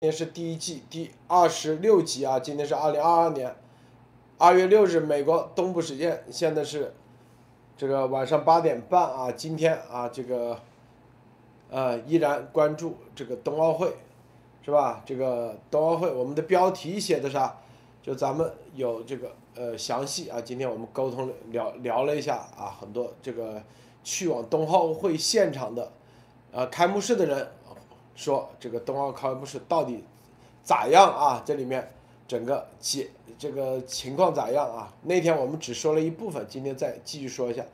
今天是第一季第二十六集啊，今天是二零二二年二月六日，美国东部时间，现在是这个晚上八点半啊。今天啊，这个呃依然关注这个冬奥会，是吧？这个冬奥会，我们的标题写的啥？就咱们有这个呃详细啊。今天我们沟通聊聊了一下啊，很多这个去往冬奥会现场的呃开幕式的人。说这个冬奥开幕式到底咋样啊？这里面整个解这个情况咋样啊？那天我们只说了一部分，今天再继续说一下。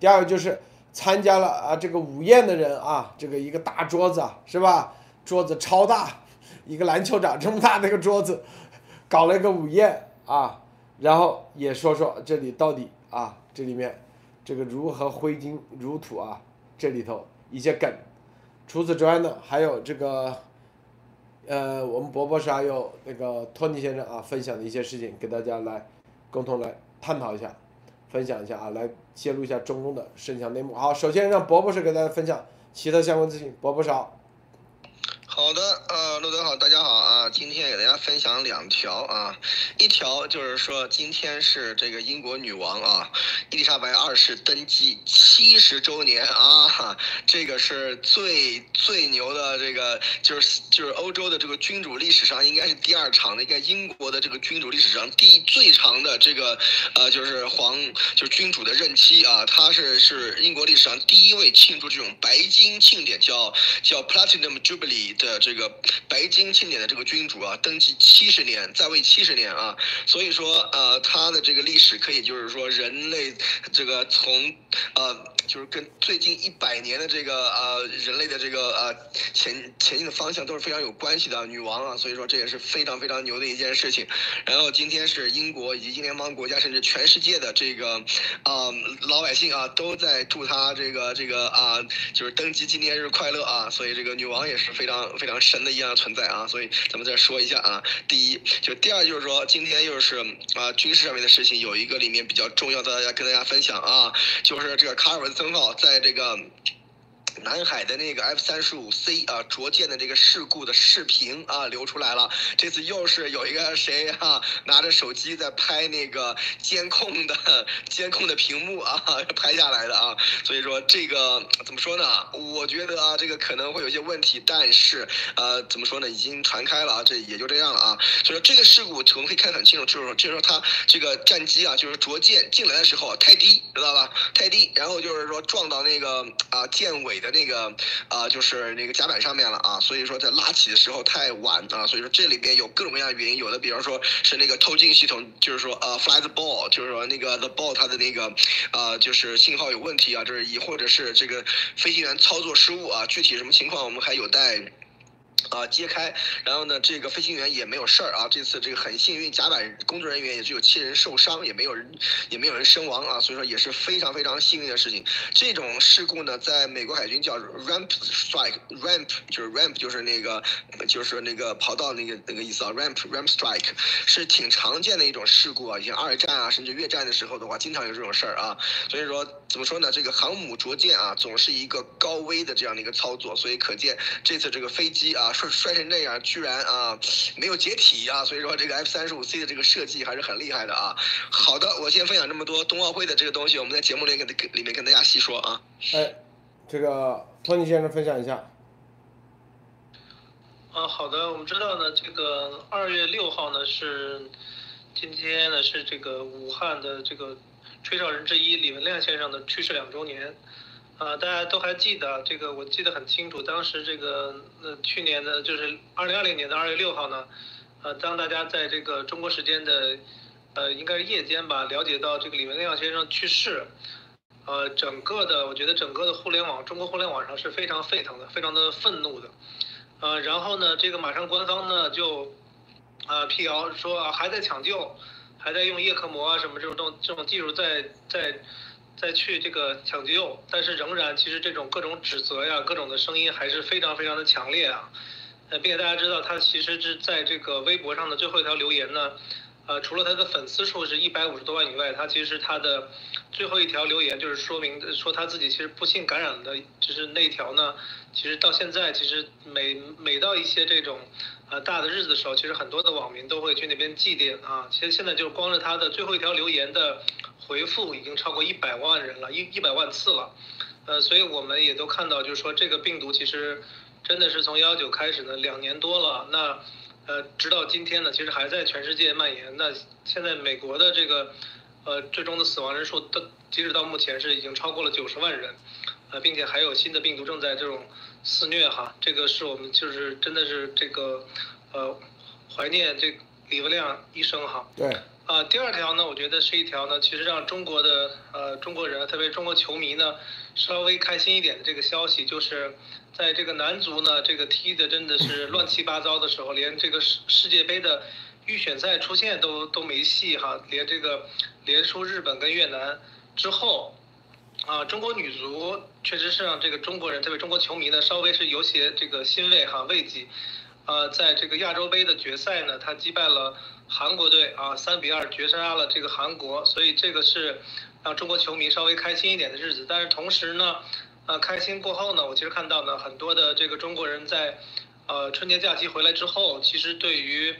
第二个就是参加了啊这个午宴的人啊，这个一个大桌子啊，是吧？桌子超大，一个篮球场这么大的一个桌子，搞了一个午宴啊，然后也说说这里到底啊这里面这个如何挥金如土啊，这里头一些梗。除此之外呢，还有这个，呃，我们博博士还有那个托尼先生啊，分享的一些事情，给大家来共同来探讨一下，分享一下啊，来揭露一下中共的摄像内幕。好，首先让博博士给大家分享其他相关资讯。博博士好。的，呃，陆德好，大家好啊，今天给大家分享两条啊，一条就是说今天是这个英国女王啊，伊丽莎白二世登基七十周年啊，这个是最最牛的这个，就是就是欧洲的这个君主历史上应该是第二长的，应该英国的这个君主历史上第最长的这个呃就是皇就是君主的任期啊，他是是英国历史上第一位庆祝这种白金庆典，叫叫 Platinum Jubilee。的这个白金庆典的这个君主啊，登基七十年，在位七十年啊，所以说呃，他的这个历史可以就是说人类这个从呃。就是跟最近一百年的这个呃人类的这个呃前前进的方向都是非常有关系的女王啊，所以说这也是非常非常牛的一件事情。然后今天是英国以及英联邦国家甚至全世界的这个啊老百姓啊都在祝她这个这个啊就是登基纪念日快乐啊，所以这个女王也是非常非常神的一样存在啊。所以咱们再说一下啊，第一就第二就是说今天又是啊军事上面的事情，有一个里面比较重要的要跟大家分享啊，就是这个卡尔文。森号在这个。南海的那个 F 三十五 C 啊着舰的这个事故的视频啊流出来了，这次又是有一个谁啊拿着手机在拍那个监控的 监控的屏幕啊 拍下来的啊，所以说这个怎么说呢？我觉得啊这个可能会有些问题，但是呃怎么说呢？已经传开了啊，这也就这样了啊。所以说这个事故我们可以看得很清楚，就是说就是说它这个战机啊就是着舰进来的时候太低，知道吧？太低，然后就是说撞到那个啊舰尾。的那个啊，就是那个甲板上面了啊，所以说在拉起的时候太晚啊，所以说这里边有各种各样的原因，有的比方说是那个透镜系统，就是说呃，fly the ball，就是说那个 the ball 它的那个啊，就是信号有问题啊，就是以或者是这个飞行员操作失误啊，具体什么情况我们还有待。啊，揭开，然后呢，这个飞行员也没有事儿啊。这次这个很幸运，甲板工作人员也只有七人受伤，也没有人，也没有人身亡啊。所以说也是非常非常幸运的事情。这种事故呢，在美国海军叫 ramp strike，ramp 就是 ramp 就是那个就是那个跑道那个那个意思啊。ramp ramp strike 是挺常见的一种事故啊。以前二战啊，甚至越战的时候的话，经常有这种事儿啊。所以说怎么说呢？这个航母着舰啊，总是一个高危的这样的一个操作。所以可见这次这个飞机啊。摔摔成这样，居然啊没有解体啊，所以说这个 F 三十五 C 的这个设计还是很厉害的啊。好的，我先分享这么多冬奥会的这个东西，我们在节目里跟里面跟大家细说啊。哎，这个托尼先生分享一下。啊，好的，我们知道呢，这个二月六号呢是今天呢是这个武汉的这个吹哨人之一李文亮先生的去世两周年。啊，大家都还记得这个，我记得很清楚。当时这个，呃，去年的，就是二零二零年的二月六号呢，呃，当大家在这个中国时间的，呃，应该是夜间吧，了解到这个李文亮先生去世，呃，整个的，我觉得整个的互联网，中国互联网上是非常沸腾的，非常的愤怒的，呃，然后呢，这个马上官方呢就，呃，辟谣说还在抢救，还在用叶克膜啊什么这种这种这种技术在在。再去这个抢救，但是仍然，其实这种各种指责呀，各种的声音还是非常非常的强烈啊。呃，并且大家知道，他其实是在这个微博上的最后一条留言呢，呃，除了他的粉丝数是一百五十多万以外，他其实他的最后一条留言就是说明说他自己其实不幸感染的，就是那条呢，其实到现在其实每每到一些这种呃大的日子的时候，其实很多的网民都会去那边祭奠啊。其实现在就是光是他的最后一条留言的回复已经超过一百万人了，一一百万次了。呃，所以我们也都看到，就是说这个病毒其实真的是从幺九开始呢，两年多了，那。呃，直到今天呢，其实还在全世界蔓延。那现在美国的这个，呃，最终的死亡人数，到截止到目前是已经超过了九十万人，呃，并且还有新的病毒正在这种肆虐哈。这个是我们就是真的是这个，呃，怀念这李文亮医生哈。对。啊，第二条呢，我觉得是一条呢，其实让中国的呃中国人，特别中国球迷呢，稍微开心一点的这个消息，就是在这个男足呢，这个踢的真的是乱七八糟的时候，连这个世世界杯的预选赛出现都都没戏哈，连这个连输日本跟越南之后，啊，中国女足确实是让这个中国人，特别中国球迷呢，稍微是有些这个欣慰哈慰藉，呃，在这个亚洲杯的决赛呢，他击败了。韩国队啊，三比二绝杀了这个韩国，所以这个是让中国球迷稍微开心一点的日子。但是同时呢，呃，开心过后呢，我其实看到呢，很多的这个中国人在呃春节假期回来之后，其实对于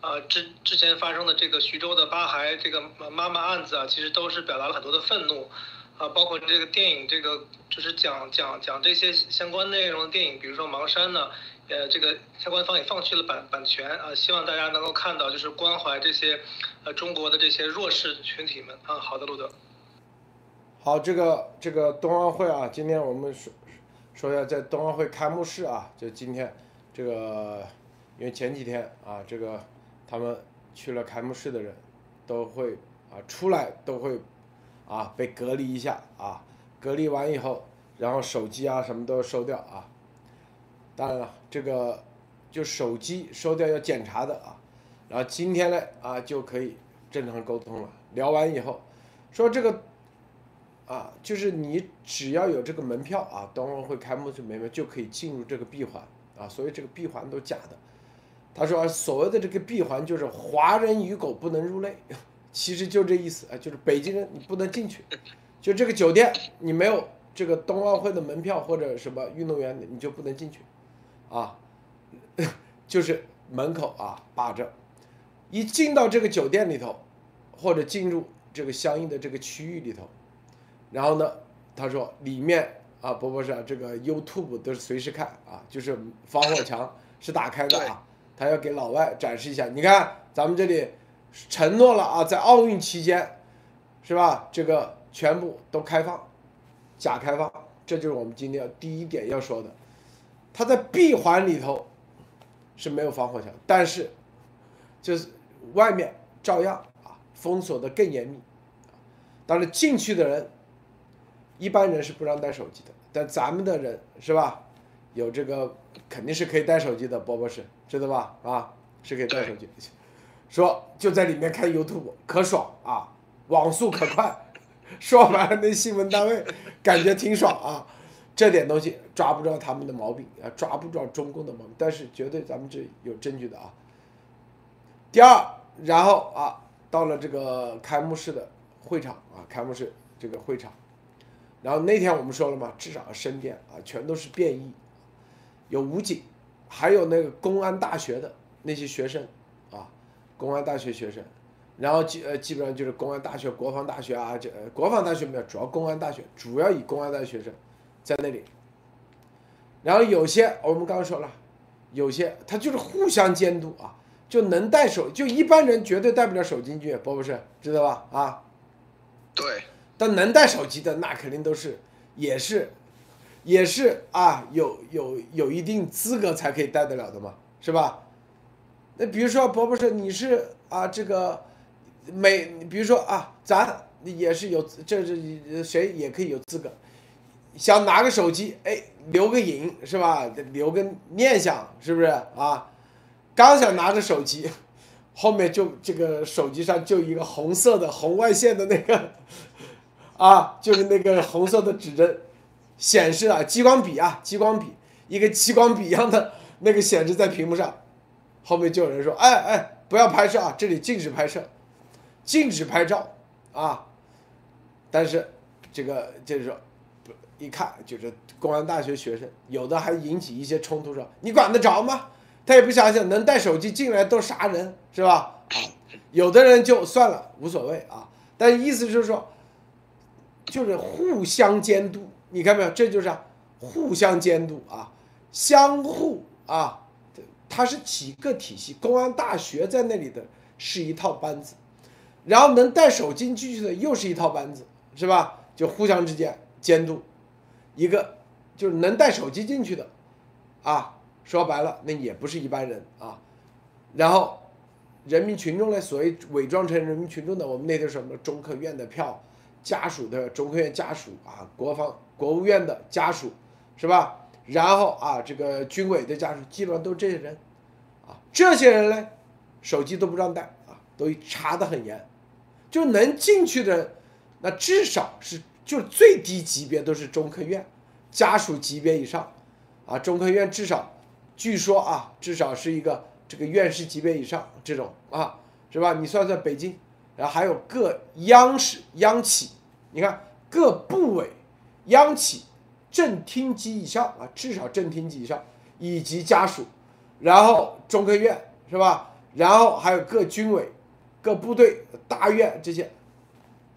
呃之之前发生的这个徐州的八孩这个妈妈案子啊，其实都是表达了很多的愤怒啊，包括这个电影这个就是讲讲讲这些相关内容的电影，比如说《盲山》呢。呃，这个相关方也放弃了版版权啊，希望大家能够看到，就是关怀这些呃中国的这些弱势群体们啊。好的，路德。好，这个这个冬奥会啊，今天我们说说一下在冬奥会开幕式啊，就今天这个，因为前几天啊，这个他们去了开幕式的人，都会啊出来都会啊被隔离一下啊，隔离完以后，然后手机啊什么都收掉啊。当然了，这个就手机收掉要检查的啊，然后今天呢啊就可以正常沟通了。聊完以后，说这个啊，就是你只要有这个门票啊，冬奥会开幕式门票就可以进入这个闭环啊，所以这个闭环都假的。他说所谓的这个闭环就是华人与狗不能入内，其实就这意思啊，就是北京人你不能进去，就这个酒店你没有这个冬奥会的门票或者什么运动员你就不能进去。啊，就是门口啊把着，一进到这个酒店里头，或者进入这个相应的这个区域里头，然后呢，他说里面啊，不不是这个 YouTube 都是随时看啊，就是防火墙是打开的啊，他要给老外展示一下，你看咱们这里承诺了啊，在奥运期间，是吧？这个全部都开放，假开放，这就是我们今天要第一点要说的。它在闭环里头是没有防火墙，但是就是外面照样啊封锁的更严密。当然进去的人，一般人是不让带手机的，但咱们的人是吧？有这个肯定是可以带手机的，波波是知道吧？啊，是可以带手机。说就在里面看 YouTube 可爽啊，网速可快。说完了那新闻单位感觉挺爽啊。这点东西抓不着他们的毛病啊，抓不着中共的毛病，但是绝对咱们这有证据的啊。第二，然后啊，到了这个开幕式的会场啊，开幕式这个会场，然后那天我们说了嘛，至少身边啊全都是便衣，有武警，还有那个公安大学的那些学生，公安大学学生，然后基呃基本上就是公安大学、国防大学啊，这国防大学没有，主要公安大学，主要以公安大学学生。在那里，然后有些我们刚刚说了，有些他就是互相监督啊，就能带手，就一般人绝对带不了手机进去，不不是，知道吧？啊，对，但能带手机的那肯定都是，也是，也是啊，有有有一定资格才可以带得了的嘛，是吧？那比如说伯伯说你是啊这个，每比如说啊咱也是有这这谁也可以有资格。想拿个手机，哎，留个影是吧？留个念想是不是啊？刚想拿着手机，后面就这个手机上就一个红色的红外线的那个，啊，就是那个红色的指针显示啊，激光笔啊，激光笔，一个激光笔一样的那个显示在屏幕上，后面就有人说，哎哎，不要拍摄啊，这里禁止拍摄，禁止拍照啊，但是这个就是说，不一看就是公安大学学生，有的还引起一些冲突，说你管得着吗？他也不想想能带手机进来都啥人是吧？有的人就算了，无所谓啊。但意思就是说，就是互相监督，你看没有？这就是互相监督啊，相互啊，它是几个体系。公安大学在那里的是一套班子，然后能带手机进去的又是一套班子，是吧？就互相之间监督，一个就是能带手机进去的，啊，说白了那也不是一般人啊，然后。人民群众呢，所谓伪装成人民群众的，我们那天什么中科院的票，家属的中科院家属啊，国防国务院的家属，是吧？然后啊，这个军委的家属，基本上都是这些人，啊，这些人呢，手机都不让带啊，都查得很严，就能进去的，那至少是就最低级别都是中科院家属级别以上，啊，中科院至少，据说啊，至少是一个。这个院士级别以上这种啊，是吧？你算算北京，然后还有各央视、央企，你看各部委、央企、正厅级以上啊，至少正厅级以上，以及家属，然后中科院是吧？然后还有各军委、各部队、大院这些，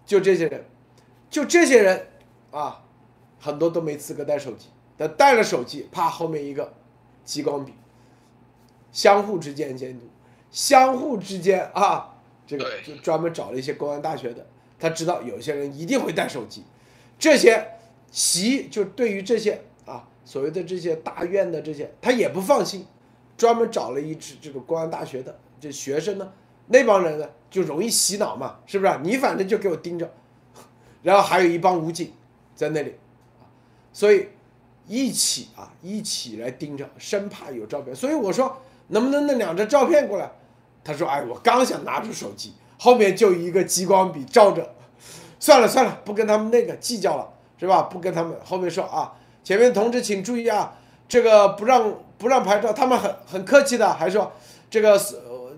就这些人，就这些人啊，很多都没资格带手机，但带了手机，怕后面一个激光笔。相互之间监督，相互之间啊，这个就专门找了一些公安大学的，他知道有些人一定会带手机，这些习就对于这些啊所谓的这些大院的这些，他也不放心，专门找了一支这个公安大学的这学生呢，那帮人呢就容易洗脑嘛，是不是？你反正就给我盯着，然后还有一帮武警在那里，所以一起啊一起来盯着，生怕有照片，所以我说。能不能那两张照片过来？他说：“哎，我刚想拿出手机，后面就一个激光笔照着。算了算了，不跟他们那个计较了，是吧？不跟他们后面说啊，前面同志请注意啊，这个不让不让拍照，他们很很客气的，还说这个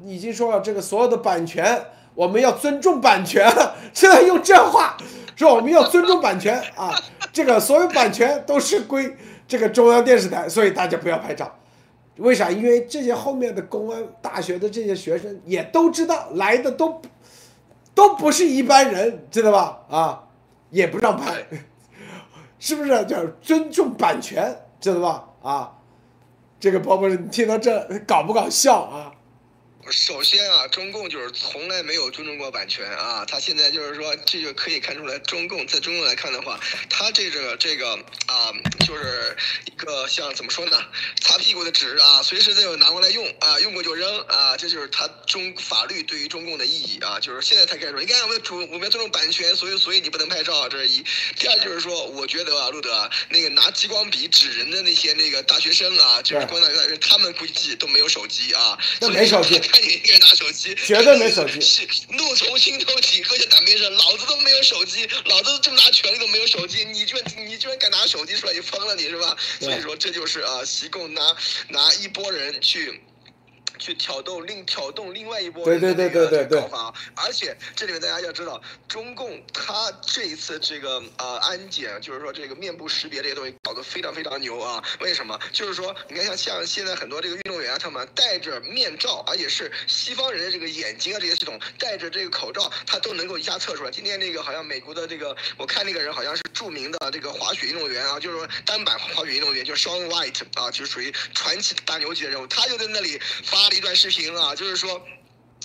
已经说了，这个所有的版权我们要尊重版权，现在用这话说我们要尊重版权啊，这个所有版权都是归这个中央电视台，所以大家不要拍照。”为啥？因为这些后面的公安大学的这些学生也都知道来的都都不是一般人，知道吧？啊，也不让拍，是不是？叫尊重版权，知道吧？啊，这个宝宝，你听到这搞不搞笑啊？首先啊，中共就是从来没有尊重过版权啊。他现在就是说，这就可以看出来，中共在中共来看的话，他这个这个啊，就是一个像怎么说呢，擦屁股的纸啊，随时都有拿过来用啊，用过就扔啊，这就是他中法律对于中共的意义啊。就是现在才开始说，你看我们主我们要尊重版权，所以所以你不能拍照，这是一。第二就是说，我觉得啊，路德那个拿激光笔指人的那些那个大学生啊，就是公安大学，他们估计都没有手机啊，那没手机。看 你一个人拿手机，绝对没手机。是怒从心头起，喝下胆边上，老子都没有手机，老子这么大权力都没有手机，你居然你居然敢拿手机出来，你疯了你是吧？所以说这就是啊，习共拿拿一拨人去。去挑动另挑动另外一波对对对对对对，而且这里面大家要知道，中共他这一次这个呃安检，就是说这个面部识别这些东西搞得非常非常牛啊！为什么？就是说你看像像现在很多这个运动员啊，他们戴着面罩，而且是西方人的这个眼睛啊这些系统，戴着这个口罩，他都能够一下测出来。今天那个好像美国的这个，我看那个人好像是著名的这个滑雪运动员啊，就是说单板滑雪运动员，叫 Shawn White 啊，就是属于传奇大牛级的人物，他就在那里发。一段视频啊，就是说。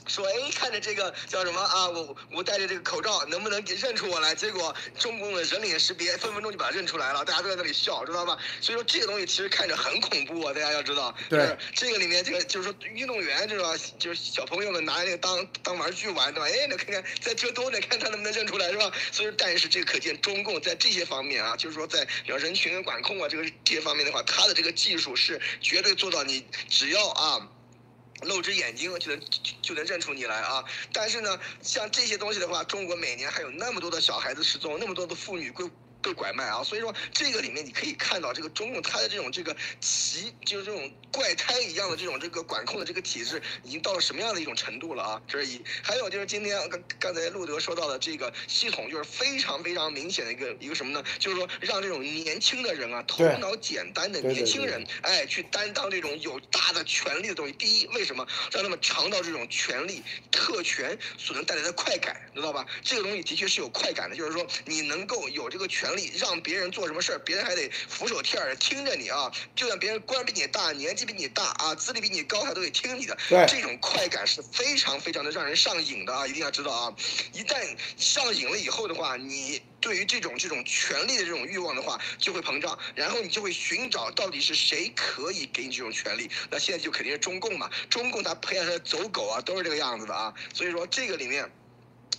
说哎，看着这个叫什么啊？我我戴着这个口罩，能不能给认出我来？结果中共的人脸识别分分钟就把他认出来了，大家都在那里笑，知道吧？所以说这个东西其实看着很恐怖啊，大家要知道。对。这个里面这个就是说运动员，是吧？就是小朋友们拿那个当当玩具玩，对吧？哎，那看看在这多点，看他能不能认出来，是吧？所以但是这个可见中共在这些方面啊，就是说在比如人群管控啊这个这些方面的话，他的这个技术是绝对做到你只要啊。露只眼睛就能就能认出你来啊！但是呢，像这些东西的话，中国每年还有那么多的小孩子失踪，那么多的妇女归被拐卖啊，所以说这个里面你可以看到这个中共它的这种这个奇就是这种怪胎一样的这种这个管控的这个体制已经到了什么样的一种程度了啊？这是一，还有就是今天刚刚才路德说到的这个系统，就是非常非常明显的一个一个什么呢？就是说让这种年轻的人啊，头脑简单的年轻人，哎，去担当这种有大的权力的东西。第一，为什么让他们尝到这种权力特权所能带来的快感，知道吧？这个东西的确是有快感的，就是说你能够有这个权利，让别人做什么事儿，别人还得俯首帖耳听着你啊。就算别人官比你大，年纪比你大啊，资历比你高，他都得听你的。对这种快感是非常非常的让人上瘾的啊！一定要知道啊，一旦上瘾了以后的话，你对于这种这种权利的这种欲望的话，就会膨胀，然后你就会寻找到底是谁可以给你这种权利。那现在就肯定是中共嘛，中共他培养他的走狗啊，都是这个样子的啊。所以说这个里面。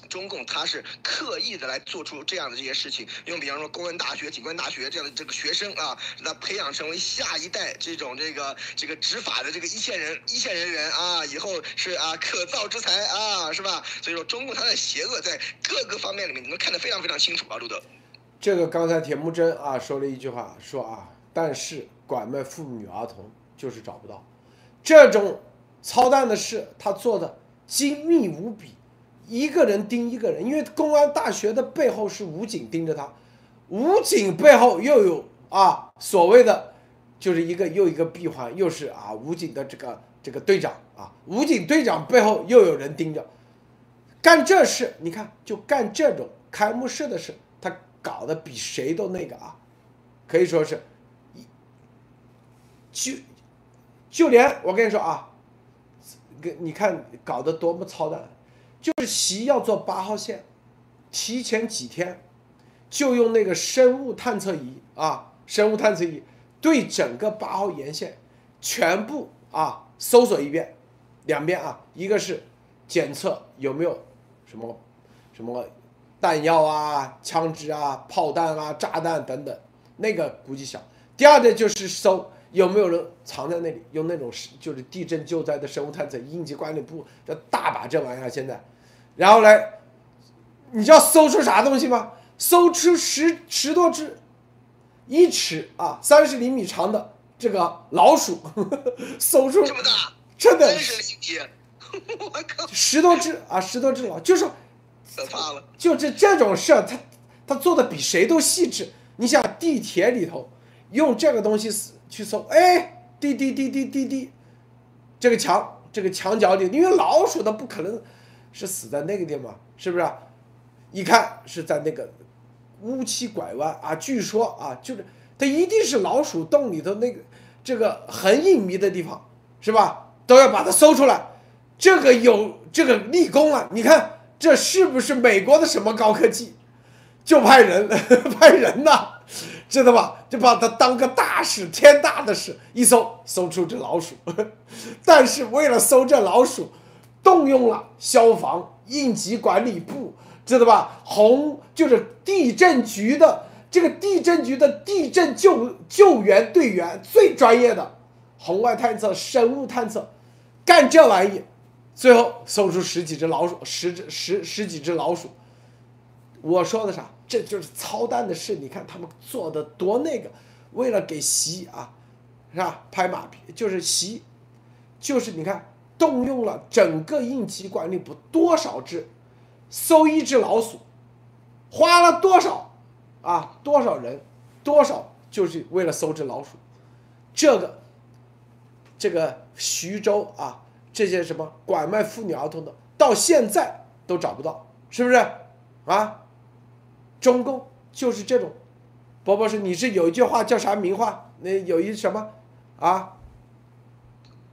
中共他是刻意的来做出这样的这些事情，用比方说公安大学、警官大学这样的这个学生啊，让他培养成为下一代这种这个这个执法的这个一线人、一线人员啊，以后是啊可造之才啊，是吧？所以说中共他的邪恶在各个方面里面你能看得非常非常清楚啊，路德。这个刚才铁木真啊说了一句话，说啊，但是拐卖妇女儿童就是找不到，这种操蛋的事他做的精密无比，一个人盯一个人，因为公安大学的背后是武警盯着他，武警背后又有啊所谓的就是一个又一个闭环，又是啊武警的这个这个队长啊，武警队长背后又有人盯着，干这事，你看就干这种开幕式的事，他搞得比谁都那个啊，可以说是，一就就连我跟你说啊，跟你看搞得多么操蛋，就是习要做八号线，提前几天就用那个生物探测仪啊，生物探测仪对整个八号沿线全部啊搜索一遍，两边啊，一个是检测有没有什么什么弹药啊、枪支啊、炮弹啊、炸弹等等，那个估计小。第二个就是搜有没有人藏在那里，用那种是就是地震救灾的生物探测应急管理部的大把这玩意儿现在，然后来，你知道搜出啥东西吗？搜出十十多只，一尺啊三十厘米长的这个老鼠，搜出这么大，真的三十厘米，我靠，十多只啊十多只老，就是说可怕了。就这这种事，他他做的比谁都细致。你想地铁里头用这个东西去搜，哎，滴滴滴滴滴滴，这个墙这个墙角里，因为老鼠它不可能是死在那个地方，是不是、一看是在那个乌七拐弯啊，据说啊，就是它一定是老鼠洞里头那个这个很隐秘的地方，是吧？都要把它搜出来。这个有这个立功了，你看这是不是美国的什么高科技？就派人派人呐，知道吧？就把它当个大事，天大的事，一搜搜出只老鼠。但是为了搜这老鼠，动用了消防、应急管理部，知道吧？红就是地震局的这个地震局的地震救救援队员最专业的红外探测、生物探测，干这玩意，最后搜出十几只老鼠，十只十十几只老鼠。我说的啥？这就是操蛋的事。你看他们做的多那个，为了给习啊，是吧？拍马屁，就是习，就是你看动用了整个应急管理部多少只，搜一只老鼠，花了多少啊？多少人？多少？就是为了搜只老鼠。这个，这个徐州啊，这些什么拐卖妇女儿童的，到现在都找不到，是不是？啊？中共就是这种，伯伯是你是有一句话叫啥名话？那有一什么啊？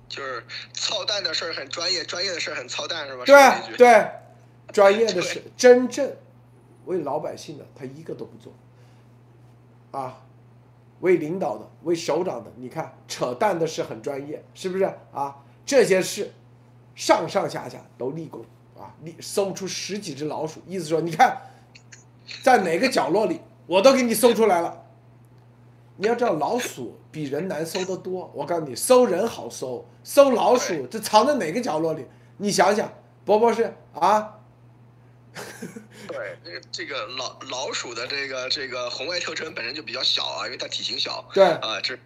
就是操蛋的事儿很专业，专业的事儿很操蛋，是吧？对对，专业的事，真正为老百姓的他一个都不做，啊，为领导的、为首长的，你看扯淡的事很专业，是不是啊？这些事上上下下都立功啊，立搜出十几只老鼠，意思说你看。在哪个角落里，我都给你搜出来了。你要知道，老鼠比人难搜得多。我告诉你，搜人好搜，搜老鼠这藏在哪个角落里？你想想，博博士啊，对，这个这个老老鼠的这个这个红外特征本身就比较小啊，因为它体型小。对啊，这。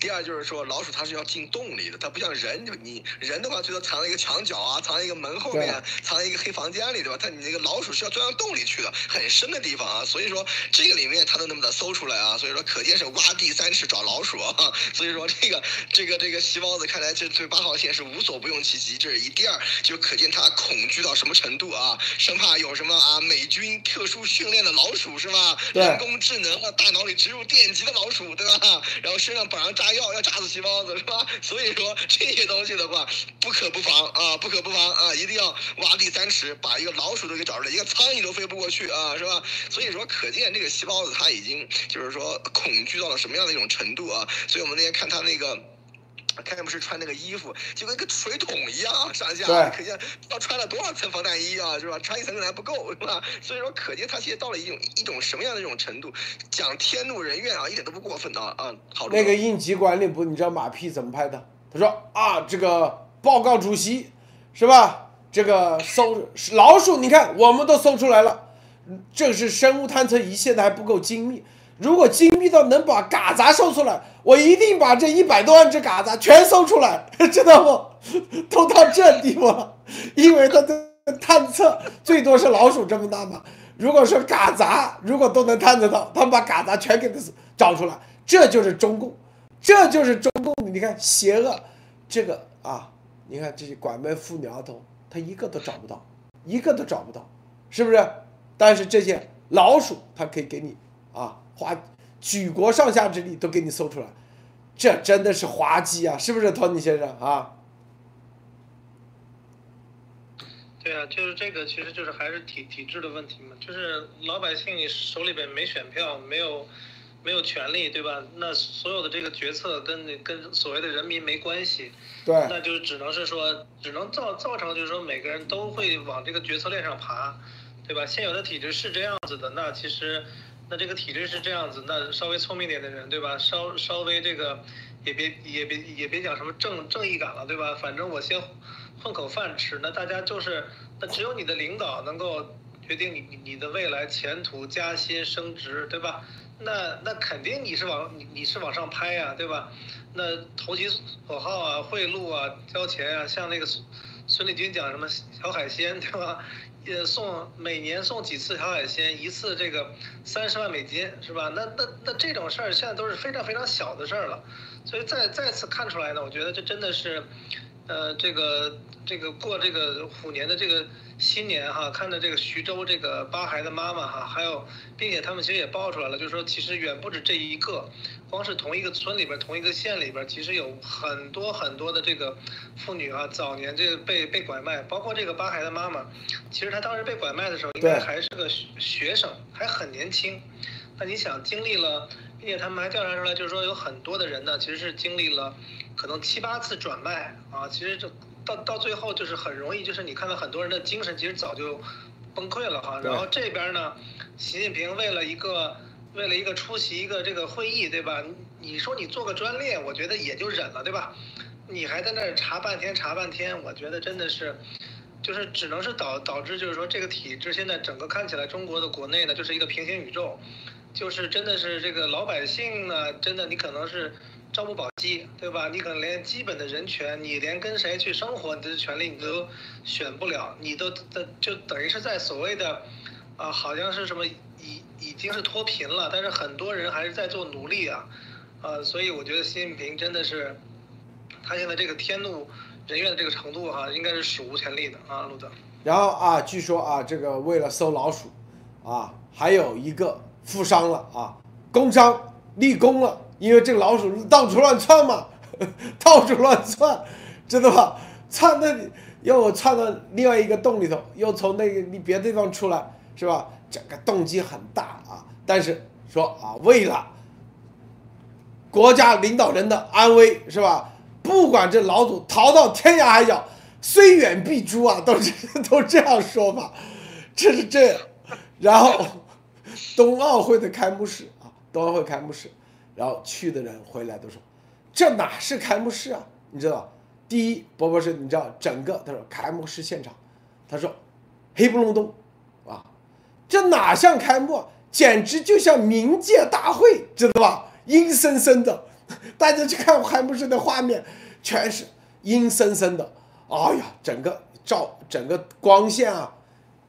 第二就是说，老鼠它是要进洞里的，它不像人，就你人的话，最多藏在一个墙角啊，藏在一个门后面，藏在一个黑房间里，对吧？但你那个老鼠是要钻到洞里去的，很深的地方啊。所以说这个里面它都那么的搜出来啊，所以说可见是挖地三尺找老鼠啊。所以说这个这个这个细胞子看来这对八号线是无所不用其极，这是一。第二就可见它恐惧到什么程度啊，生怕有什么啊美军特殊训练的老鼠是吧？人工智能啊，大脑里植入电极的老鼠对吧？然后身上绑炸药要炸死细胞子是吧？所以说这些东西的话，不可不防啊，不可不防啊，一定要挖地三尺，把一个老鼠都给找出来，一个苍蝇都飞不过去啊，是吧？所以说可见这个细胞子它已经就是说恐惧到了什么样的一种程度啊？所以我们那天看它那个。开幕式穿那个衣服就跟个水桶一样上下，可见要穿了多少层防弹衣啊，是吧？穿一层可能还不够，是吧？所以说，可见他现在到了一种一种什么样的一种程度？讲天怒人怨啊，一点都不过分啊啊！好。那个应急管理部，你知道马屁怎么拍的？他说啊，这个报告主席，是吧？这个搜老鼠，你看我们都搜出来了，这是生物探测仪现在还不够精密。如果精密到能把嘎杂搜出来，我一定把这一百多万只嘎杂全搜出来，知道不？都到这地步了，因为它的探测最多是老鼠这么大嘛。如果说嘎杂如果都能探测到，他们把嘎杂全给它找出来，这就是中共，这就是中共。你看邪恶，这个啊，你看这些拐卖妇女儿童，他一个都找不到，一个都找不到，是不是？但是这些老鼠，它可以给你啊。花举国上下之力都给你搜出来，这真的是滑稽啊！是不是托尼先生啊？对啊，就是这个，其实就是还是体体制的问题嘛。就是老百姓手里边没选票，没有没有权利，对吧？那所有的这个决策跟跟所谓的人民没关系。对。那就只能是说，只能造造成就是说，每个人都会往这个决策链上爬，对吧？现有的体制是这样子的，那其实。那这个体制是这样子，那稍微聪明点的人，对吧？稍稍微这个，也别也别也别讲什么正正义感了，对吧？反正我先混口饭吃。那大家就是，那只有你的领导能够决定你你的未来前途、加薪、升职，对吧？那那肯定你是往你你是往上拍呀，对吧？那投其所好啊，贿赂啊，交钱啊，像那个孙孙立军讲什么小海鲜，对吧？也，送每年送几次小海鲜，一次这个三十万美金，是吧？那那那这种事儿现在都是非常非常小的事儿了，所以再再次看出来呢，我觉得这真的是，呃，这个这个过这个虎年的这个。新年哈，看到这个徐州这个八孩的妈妈哈，还有，并且他们其实也爆出来了，就是说其实远不止这一个，光是同一个村里边、同一个县里边，其实有很多很多的这个妇女啊，早年这个被被拐卖，包括这个八孩的妈妈，其实她当时被拐卖的时候，应该还是个学生，还很年轻。那你想经历了，并且他们还调查出来，就是说有很多的人呢，其实是经历了可能七八次转卖啊，其实这。到到最后就是很容易，就是你看到很多人的精神其实早就崩溃了哈。然后这边呢，习近平为了一个为了一个出席一个这个会议，对吧？你说你做个专列，我觉得也就忍了，对吧？你还在那儿查半天查半天，我觉得真的是，就是只能是导导致就是说这个体制现在整个看起来中国的国内呢就是一个平行宇宙，就是真的是这个老百姓呢，真的你可能是。朝不保夕，对吧？你可能连基本的人权，你连跟谁去生活你的权利你都选不了，你都的就等于是在所谓的，啊，好像是什么已已经是脱贫了，但是很多人还是在做奴隶啊，呃，所以我觉得习近平真的是，他现在这个天怒人怨的这个程度哈，应该是史无前例的啊，路德。然后啊，据说啊，这个为了搜老鼠，啊，还有一个负伤了啊，工伤立功了。因为这个老鼠到处乱窜嘛，到处乱窜，知道吧？窜那里又窜到另外一个洞里头，又从那个你别的地方出来，是吧？整个动机很大啊。但是说啊，为了国家领导人的安危，是吧？不管这老鼠逃到天涯海角，虽远必诛啊，都是 都这样说法，这是这样。然后冬奥会的开幕式啊，冬奥会开幕式。然后去的人回来都说，这哪是开幕式啊？你知道，第一，博博士，你知道整个他说开幕式现场，他说黑不隆咚，啊，这哪像开幕，简直就像冥界大会，知道吧？阴森森的，大家去看开幕式的画面，全是阴森森的。哎呀，整个照整个光线啊，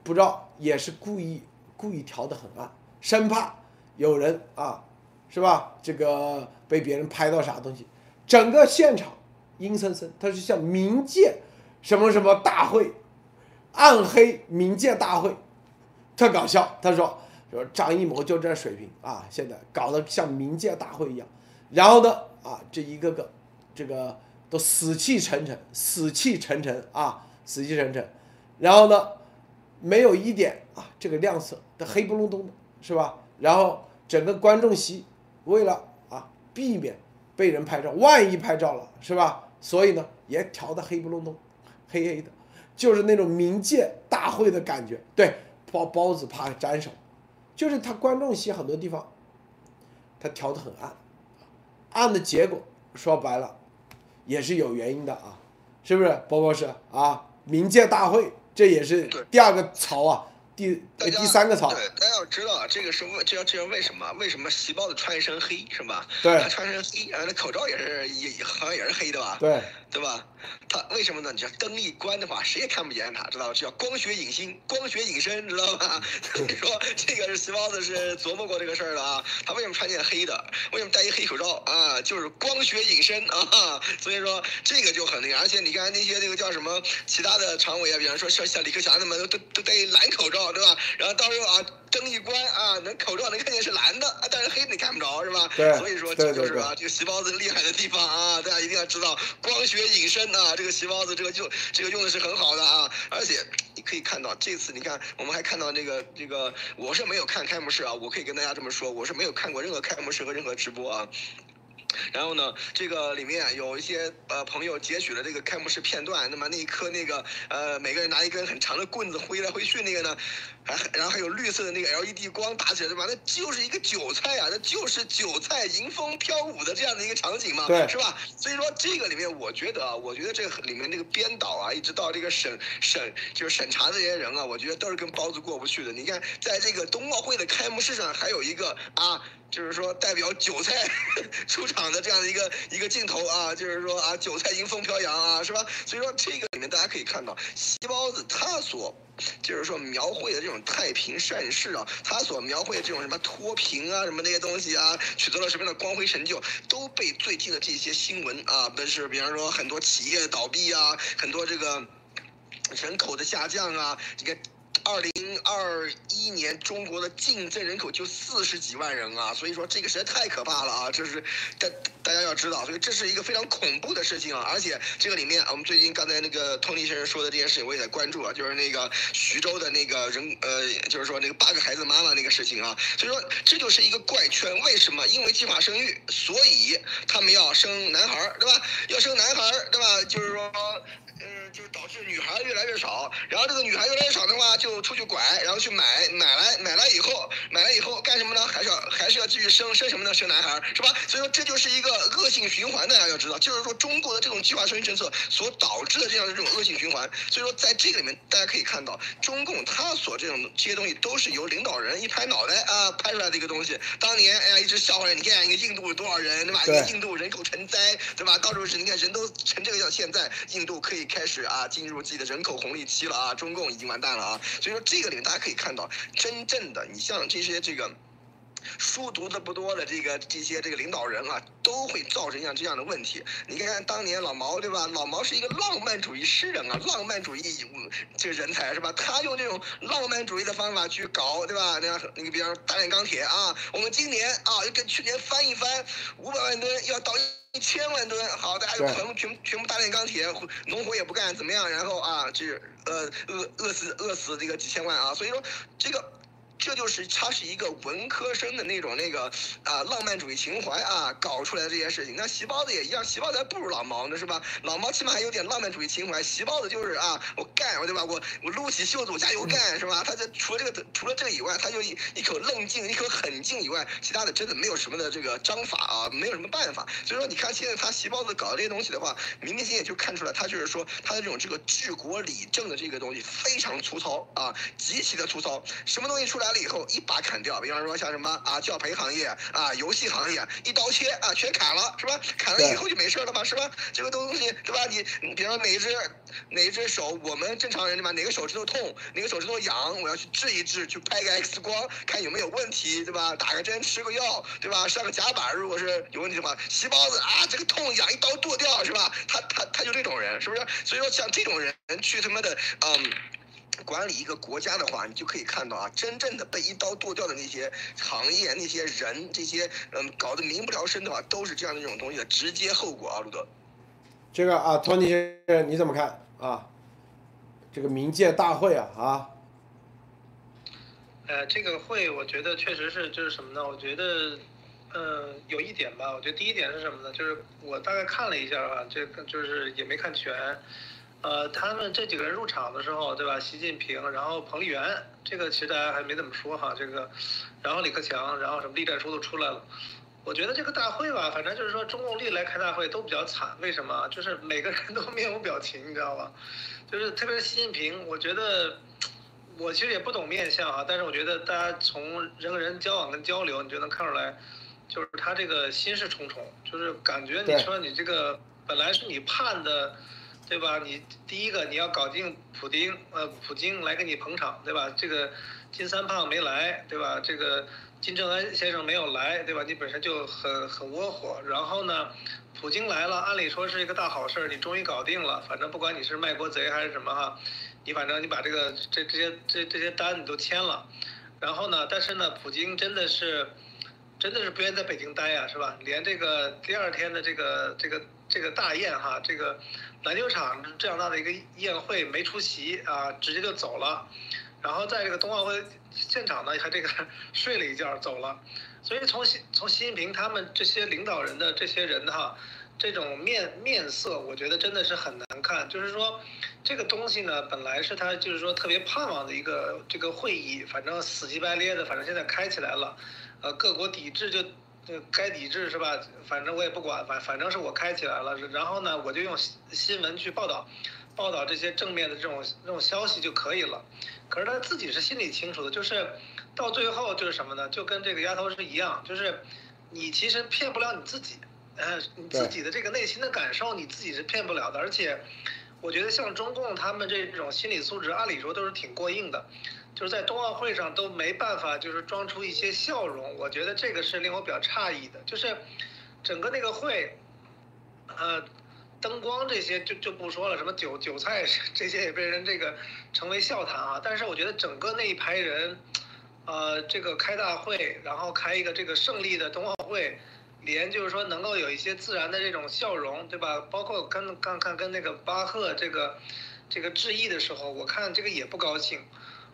不知道也是故意故意调的很暗，生怕有人啊，是吧？这个被别人拍到啥东西，整个现场阴森森，它是像冥界什么什么大会，暗黑冥界大会，特搞笑。他说说张艺谋就这水平啊，现在搞得像冥界大会一样，然后呢啊，这一个个这个。都死气沉沉，死气沉沉啊，死气沉沉，然后呢，没有一点啊这个亮色，的黑不隆咚的，是吧？然后整个观众席为了啊避免被人拍照，万一拍照了，是吧？所以呢也调的黑不隆咚，黑黑的，就是那种冥界大会的感觉。对，包包子怕沾手，就是他观众席很多地方，他调的很暗，暗的结果说白了。也是有原因的啊，是不是，包包是啊？冥界大会，这也是第二个槽啊，第第三个槽。对，大家要知道啊，这个是为这要这是为什么？为什么席包子穿一身黑是吧？对，他穿身黑，然后，那口罩也是也好像也是黑的吧？对。对吧？他为什么呢？你要灯一关的话，谁也看不见他，知道吧？叫光学隐形，光学隐身，知道吧？所以说这个是细胞子是琢磨过这个事儿的啊。他为什么穿件黑的？为什么戴一黑口罩啊？就是光学隐身啊。所以说这个就很那个，而且你看那些那个叫什么其他的常委啊，比方说像像李克强他们都都戴蓝口罩，对吧？然后到时候啊。灯一关啊，能口罩能看见是蓝的啊，但是黑的你看不着是吧？对，所以说这就是啊，这个席包子厉害的地方啊，大家一定要知道光学隐身啊，这个席包子这个就这个用的是很好的啊，而且你可以看到这次你看我们还看到这个这个我是没有看开幕式啊，我可以跟大家这么说，我是没有看过任何开幕式和任何直播啊。然后呢，这个里面有一些呃朋友截取了这个开幕式片段，那么那一颗那个呃每个人拿一根很长的棍子挥来挥去那个呢，还 然后还有绿色的那个 LED 光打起来对吧？那就是一个韭菜啊，那就是韭菜迎风飘舞的这样的一个场景嘛，对是吧？所以说这个里面我觉得啊，我觉得这个里面这个编导啊，一直到这个审审就是审查这些人啊，我觉得都是跟包子过不去的。你看，在这个冬奥会的开幕式上，还有一个啊。就是说，代表韭菜 出场的这样的一个一个镜头啊，就是说啊，韭菜迎风飘扬啊，是吧？所以说这个里面大家可以看到，西包子他所就是说描绘的这种太平盛世啊，他所描绘的这种什么脱贫啊，什么那些东西啊，取得了什么样的光辉成就，都被最近的这些新闻啊，不是，比方说很多企业倒闭啊，很多这个人口的下降啊，这个。二零二一年，中国的净增人口就四十几万人啊，所以说这个实在太可怕了啊！这是大大家要知道，所以这是一个非常恐怖的事情啊！而且这个里面，我们最近刚才那个托尼先生说的这件事情，我也在关注啊，就是那个徐州的那个人，呃，就是说那个八个孩子妈妈那个事情啊，所以说这就是一个怪圈。为什么？因为计划生育，所以他们要生男孩，对吧？要生男孩，对吧？就是说。孩越来越少，然后这个女孩越来越少的话，就出去拐，然后去买，买来买来以后，买来以后干什么呢？还是要还是要继续生，生什么呢？生男孩，是吧？所以说这就是一个恶性循环，大家要知道，就是说中国的这种计划生育政策所导致的这样的这种恶性循环。所以说在这个里面，大家可以看到，中共他所这种这些东西都是由领导人一拍脑袋啊拍出来的一个东西。当年哎呀一直笑话人，你看一个印度有多少人，对吧？一个印度人口成灾，对吧？到时候是你看人都成这个样，现在印度可以。开始啊，进入自己的人口红利期了啊，中共已经完蛋了啊，所以说这个里面大家可以看到，真正的你像这些这个。书读的不多的这个这些这个领导人啊，都会造成像这样的问题。你看看当年老毛对吧？老毛是一个浪漫主义诗人啊，浪漫主义这个人才是吧？他用这种浪漫主义的方法去搞对吧？那样那个比方说大炼钢铁啊，我们今年啊就跟去年翻一翻，五百万吨要到一千万吨，好，大家就全部全全部大炼钢铁，农活也不干怎么样？然后啊，就是呃饿饿死饿死这个几千万啊，所以说这个。这就是他是一个文科生的那种那个啊浪漫主义情怀啊搞出来的这件事情。那细胞子也一样，细胞子还不如老毛呢，是吧？老毛起码还有点浪漫主义情怀，细胞子就是啊，我干，对吧？我我撸起袖子我加油干，是吧？他这除了这个除了这个以外，他就一一口愣劲，一口狠劲以外，其他的真的没有什么的这个章法啊，没有什么办法。所以说，你看现在他细胞子搞这些东西的话，明明显也就看出来，他就是说他的这种这个治国理政的这个东西非常粗糙啊，极其的粗糙。什么东西出来？来了以后一把砍掉。比方说像什么啊教培行业啊游戏行业一刀切啊全砍了是吧？砍了以后就没事了嘛是吧？这个东西对吧？你你比方说哪一只哪一只手，我们正常人对吧？哪个手指头痛，哪个手指头痒，我要去治一治，去拍个 X 光看有没有问题对吧？打个针吃个药对吧？上个夹板如果是有问题的话，细胞子啊这个痛痒一刀剁掉是吧？他他他就这种人是不是？所以说像这种人去他妈的嗯。管理一个国家的话，你就可以看到啊，真正的被一刀剁掉的那些行业、那些人、这些嗯搞得民不聊生的话，都是这样的一种东西的直接后果啊，路德。这个啊，托尼先生你怎么看啊？这个冥界大会啊啊，呃，这个会我觉得确实是就是什么呢？我觉得，嗯，有一点吧，我觉得第一点是什么呢？就是我大概看了一下啊，这个就是也没看全。呃，他们这几个人入场的时候，对吧？习近平，然后彭丽媛，这个其实大家还没怎么说哈，这个，然后李克强，然后什么栗战书都出来了。我觉得这个大会吧，反正就是说中共历来开大会都比较惨，为什么？就是每个人都面无表情，你知道吧？就是特别是习近平，我觉得我其实也不懂面相啊，但是我觉得大家从人和人交往跟交流，你就能看出来，就是他这个心事重重，就是感觉你说你这个本来是你盼的。对吧？你第一个你要搞定普京，呃，普京来给你捧场，对吧？这个金三胖没来，对吧？这个金正恩先生没有来，对吧？你本身就很很窝火。然后呢，普京来了，按理说是一个大好事儿，你终于搞定了。反正不管你是卖国贼还是什么哈，你反正你把这个这这些这这些单你都签了。然后呢，但是呢，普京真的是真的是不愿意在北京待呀，是吧？连这个第二天的这个这个这个大宴哈，这个。篮球场这样大的一个宴会没出席啊，直接就走了，然后在这个冬奥会现场呢，还这个 睡了一觉走了，所以从从习近平他们这些领导人的这些人哈，这种面面色，我觉得真的是很难看。就是说，这个东西呢，本来是他就是说特别盼望的一个这个会议，反正死乞白咧的，反正现在开起来了，呃，各国抵制就。该抵制是吧？反正我也不管，反反正是我开起来了。然后呢，我就用新闻去报道，报道这些正面的这种这种消息就可以了。可是他自己是心里清楚的，就是到最后就是什么呢？就跟这个丫头是一样，就是你其实骗不了你自己，呃，你自己的这个内心的感受你自己是骗不了的。而且，我觉得像中共他们这种心理素质，按理说都是挺过硬的。就是在冬奥会上都没办法，就是装出一些笑容，我觉得这个是令我比较诧异的。就是整个那个会，呃，灯光这些就就不说了，什么韭韭菜这些也被人这个成为笑谈啊。但是我觉得整个那一排人，呃，这个开大会，然后开一个这个胜利的冬奥会，连就是说能够有一些自然的这种笑容，对吧？包括跟刚看跟那个巴赫这个这个致意的时候，我看这个也不高兴。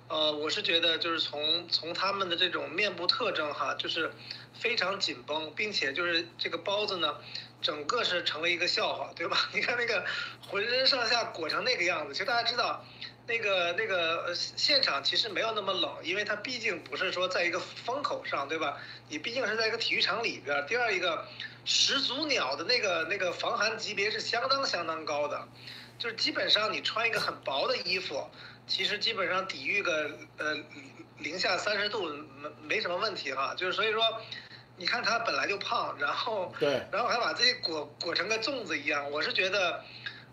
呃，我是觉得就是从从他们的这种面部特征哈，就是非常紧绷，并且就是这个包子呢，整个是成为一个笑话，对吧？你看那个浑身上下裹成那个样子，其实大家知道，那个那个现场其实没有那么冷，因为它毕竟不是说在一个风口上，对吧？你毕竟是在一个体育场里边。第二一个，始祖鸟的那个那个防寒级别是相当相当高的，就是基本上你穿一个很薄的衣服。其实基本上抵御个呃零下三十度没没什么问题哈，就是所以说，你看他本来就胖，然后对，然后还把自己裹裹成个粽子一样，我是觉得，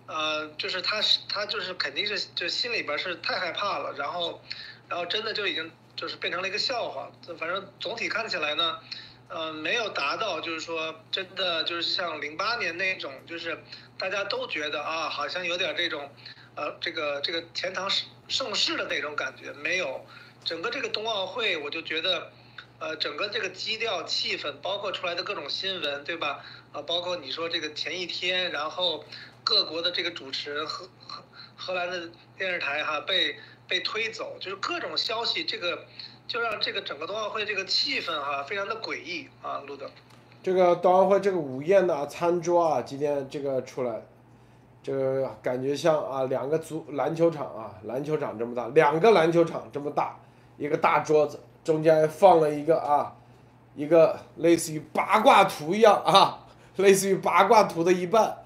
呃，就是他是他就是肯定是就心里边是太害怕了，然后，然后真的就已经就是变成了一个笑话，反正总体看起来呢，呃，没有达到就是说真的就是像零八年那种，就是大家都觉得啊，好像有点这种。呃，这个这个钱塘盛盛世的那种感觉没有，整个这个冬奥会，我就觉得，呃，整个这个基调气氛，包括出来的各种新闻，对吧？啊，包括你说这个前一天，然后各国的这个主持人，荷荷荷兰的电视台哈被被推走，就是各种消息，这个就让这个整个冬奥会这个气氛哈非常的诡异啊，路德。这个冬奥会这个午宴的餐桌啊，今天这个出来。这个感觉像啊，两个足篮球场啊，篮球场这么大，两个篮球场这么大，一个大桌子，中间放了一个啊，一个类似于八卦图一样啊，类似于八卦图的一半，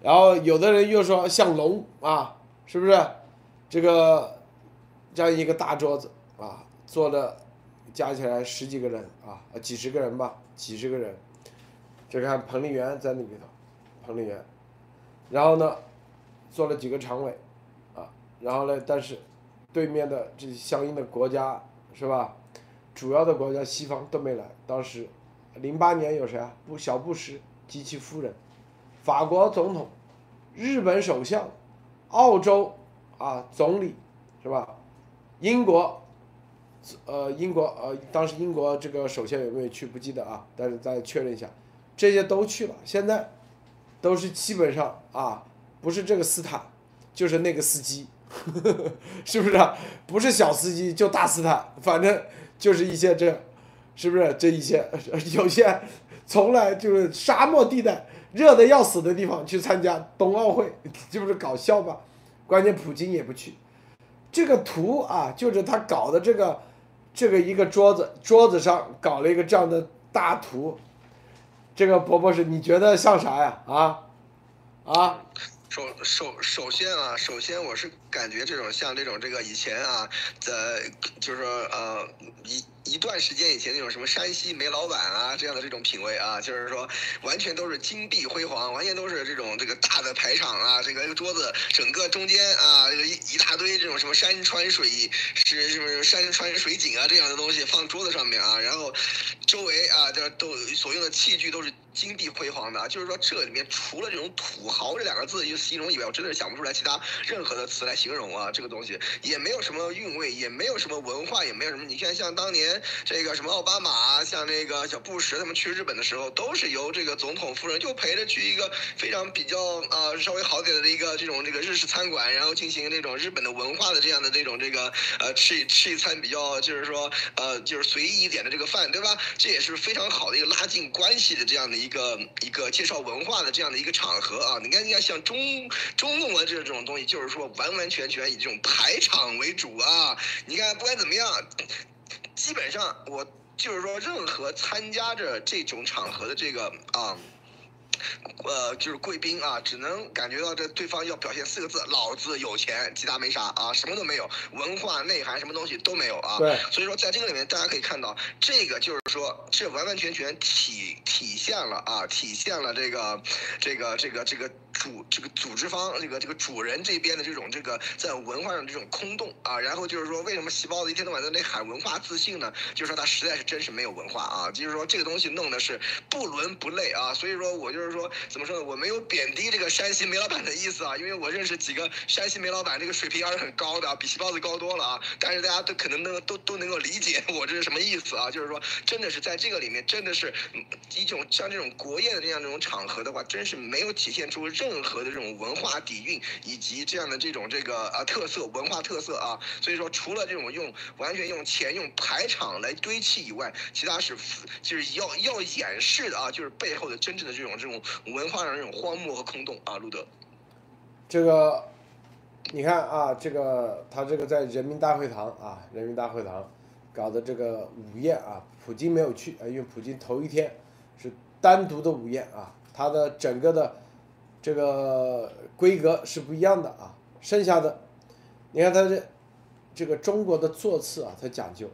然后有的人又说像龙啊，是不是？这个这样一个大桌子啊，坐了加起来十几个人啊，几十个人吧，几十个人。这看彭丽媛在那里头，彭丽媛，然后呢，做了几个常委，啊，然后呢，但是对面的这相应的国家是吧？主要的国家西方都没来。当时，零八年有谁啊？布小布什及其夫人，法国总统，日本首相，澳洲啊总理是吧？英国，呃，英国呃，当时英国这个首相有没有去不记得啊？但是再确认一下，这些都去了。现在都是基本上啊，不是这个斯坦，就是那个司机，是不是、啊？不是小司机就大斯坦，反正就是一些这，是不是这一些 有些从来就是沙漠地带热的要死的地方去参加冬奥会，这不是搞笑吧？关键普京也不去。这个图啊，就是他搞的这个这个一个桌子，桌子上搞了一个这样的大图。这个博博士，你觉得像啥呀？啊啊？首首首先啊，首先我是感觉这种像这种这个以前啊，在就是说呃一一段时间以前那种什么山西煤老板啊这样的这种品味啊，就是说完全都是金碧辉煌，完全都是这种这个大的排场啊，这个这个桌子整个中间啊，这个一一大堆这种什么山川水是是不是山川水景啊这样的东西放桌子上面啊，然后周围啊这都所用的器具都是金碧辉煌的，就是说这里面除了这种土豪这两个字一形容以外，我真的是想不出来其他任何的词来形容啊，这个东西也没有什么韵味，也没有什么文化，也没有什么。你看，像当年这个什么奥巴马，像那个小布什他们去日本的时候，都是由这个总统夫人就陪着去一个非常比较呃稍微好点的一个这种这个日式餐馆，然后进行这种日本的文化的这样的这种这个呃吃吃一餐比较就是说呃就是随意一点的这个饭，对吧？这也是非常好的一个拉近关系的这样的一个一个介绍文化的这样的一个场合啊。你看，你看像中中共的这种东西，就是说完完全全以这种排场为主啊。你看，不管怎么样，基本上我就是说，任何参加着这种场合的这个啊。呃，就是贵宾啊，只能感觉到这对方要表现四个字：老子有钱，其他没啥啊，什么都没有，文化内涵什么东西都没有啊。对。所以说，在这个里面，大家可以看到，这个就是说，这完完全全体体现了啊，体现了这个这个这个这个主这个组织方这个这个主人这边的这种这个在文化上这种空洞啊。然后就是说，为什么细胞子一天到晚在那喊文化自信呢？就是说他实在是真是没有文化啊。就是说这个东西弄的是不伦不类啊。所以说我就是说。怎么说呢？我没有贬低这个山西煤老板的意思啊，因为我认识几个山西煤老板，这个水平还是很高的，比细胞子高多了啊。但是大家都可能能都都能够理解我这是什么意思啊？就是说，真的是在这个里面，真的是一种像这种国宴的这样这种场合的话，真是没有体现出任何的这种文化底蕴以及这样的这种这个啊特色文化特色啊。所以说，除了这种用完全用钱用排场来堆砌以外，其他是就是要要掩饰的啊，就是背后的真正的这种这种文。化上这种荒漠和空洞啊，路德。这个，你看啊，这个他这个在人民大会堂啊，人民大会堂搞的这个午宴啊，普京没有去啊，因为普京头一天是单独的午宴啊，他的整个的这个规格是不一样的啊。剩下的，你看他这这个中国的座次啊，它讲究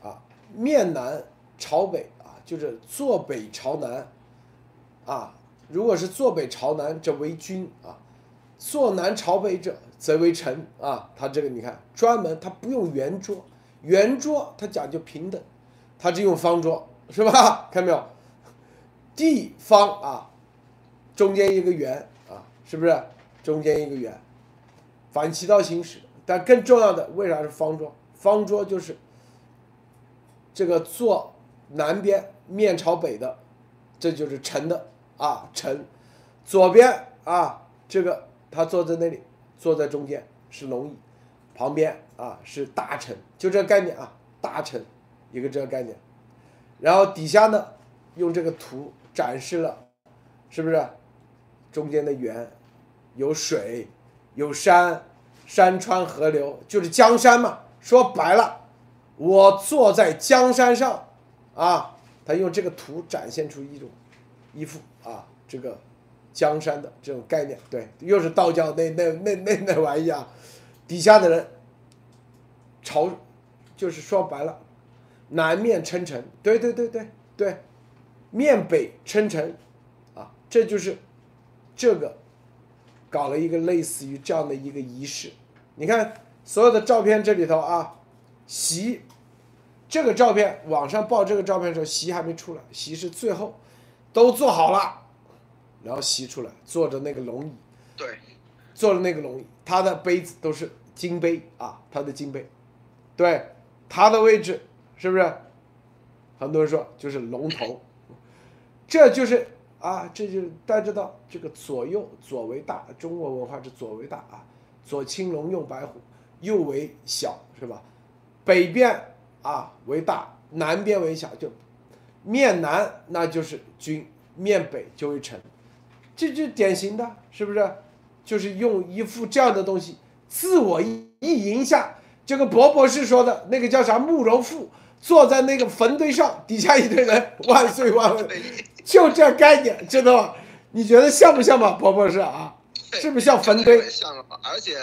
啊，面南朝北啊，就是坐北朝南啊。如果是坐北朝南，这为君啊；坐南朝北者，则为臣啊。他这个你看，专门他不用圆桌，圆桌他讲究平等，他只用方桌，是吧？看没有？地方啊，中间一个圆啊，是不是？中间一个圆，反其道行驶。但更重要的，为啥是方桌？方桌就是这个坐南边面朝北的，这就是臣的。啊，臣，左边啊，这个他坐在那里，坐在中间是龙椅，旁边啊是大臣，就这个概念啊，大臣，一个这个概念，然后底下呢，用这个图展示了，是不是？中间的圆，有水，有山，山川河流，就是江山嘛。说白了，我坐在江山上，啊，他用这个图展现出一种。一副啊，这个江山的这种概念，对，又是道教那那那那那玩意啊，底下的人朝，就是说白了，南面称臣，对对对对对，面北称臣，啊，这就是这个搞了一个类似于这样的一个仪式。你看所有的照片这里头啊，席这个照片网上报这个照片的时候，席还没出来，席是最后都做好了，然后席出来坐着那个龙椅，对，坐着那个龙椅，他的杯子都是金杯啊，他的金杯，对，他的位置是不是？很多人说就是龙头，这就是啊，这就大家知道这个左右左为大，中国文化是左为大啊，左青龙右白虎，右为小是吧？北边啊为大，南边为小，就面南那就是君，面北就为臣，这就典型的，是不是？就是用一副这样的东西自我意淫下，这个博博士说的那个叫啥慕容复，坐在那个坟堆上，底下一堆人万岁万岁，就这概念，知道吗？你觉得像不像吧，博博士啊？是不是像坟堆？像啊！而且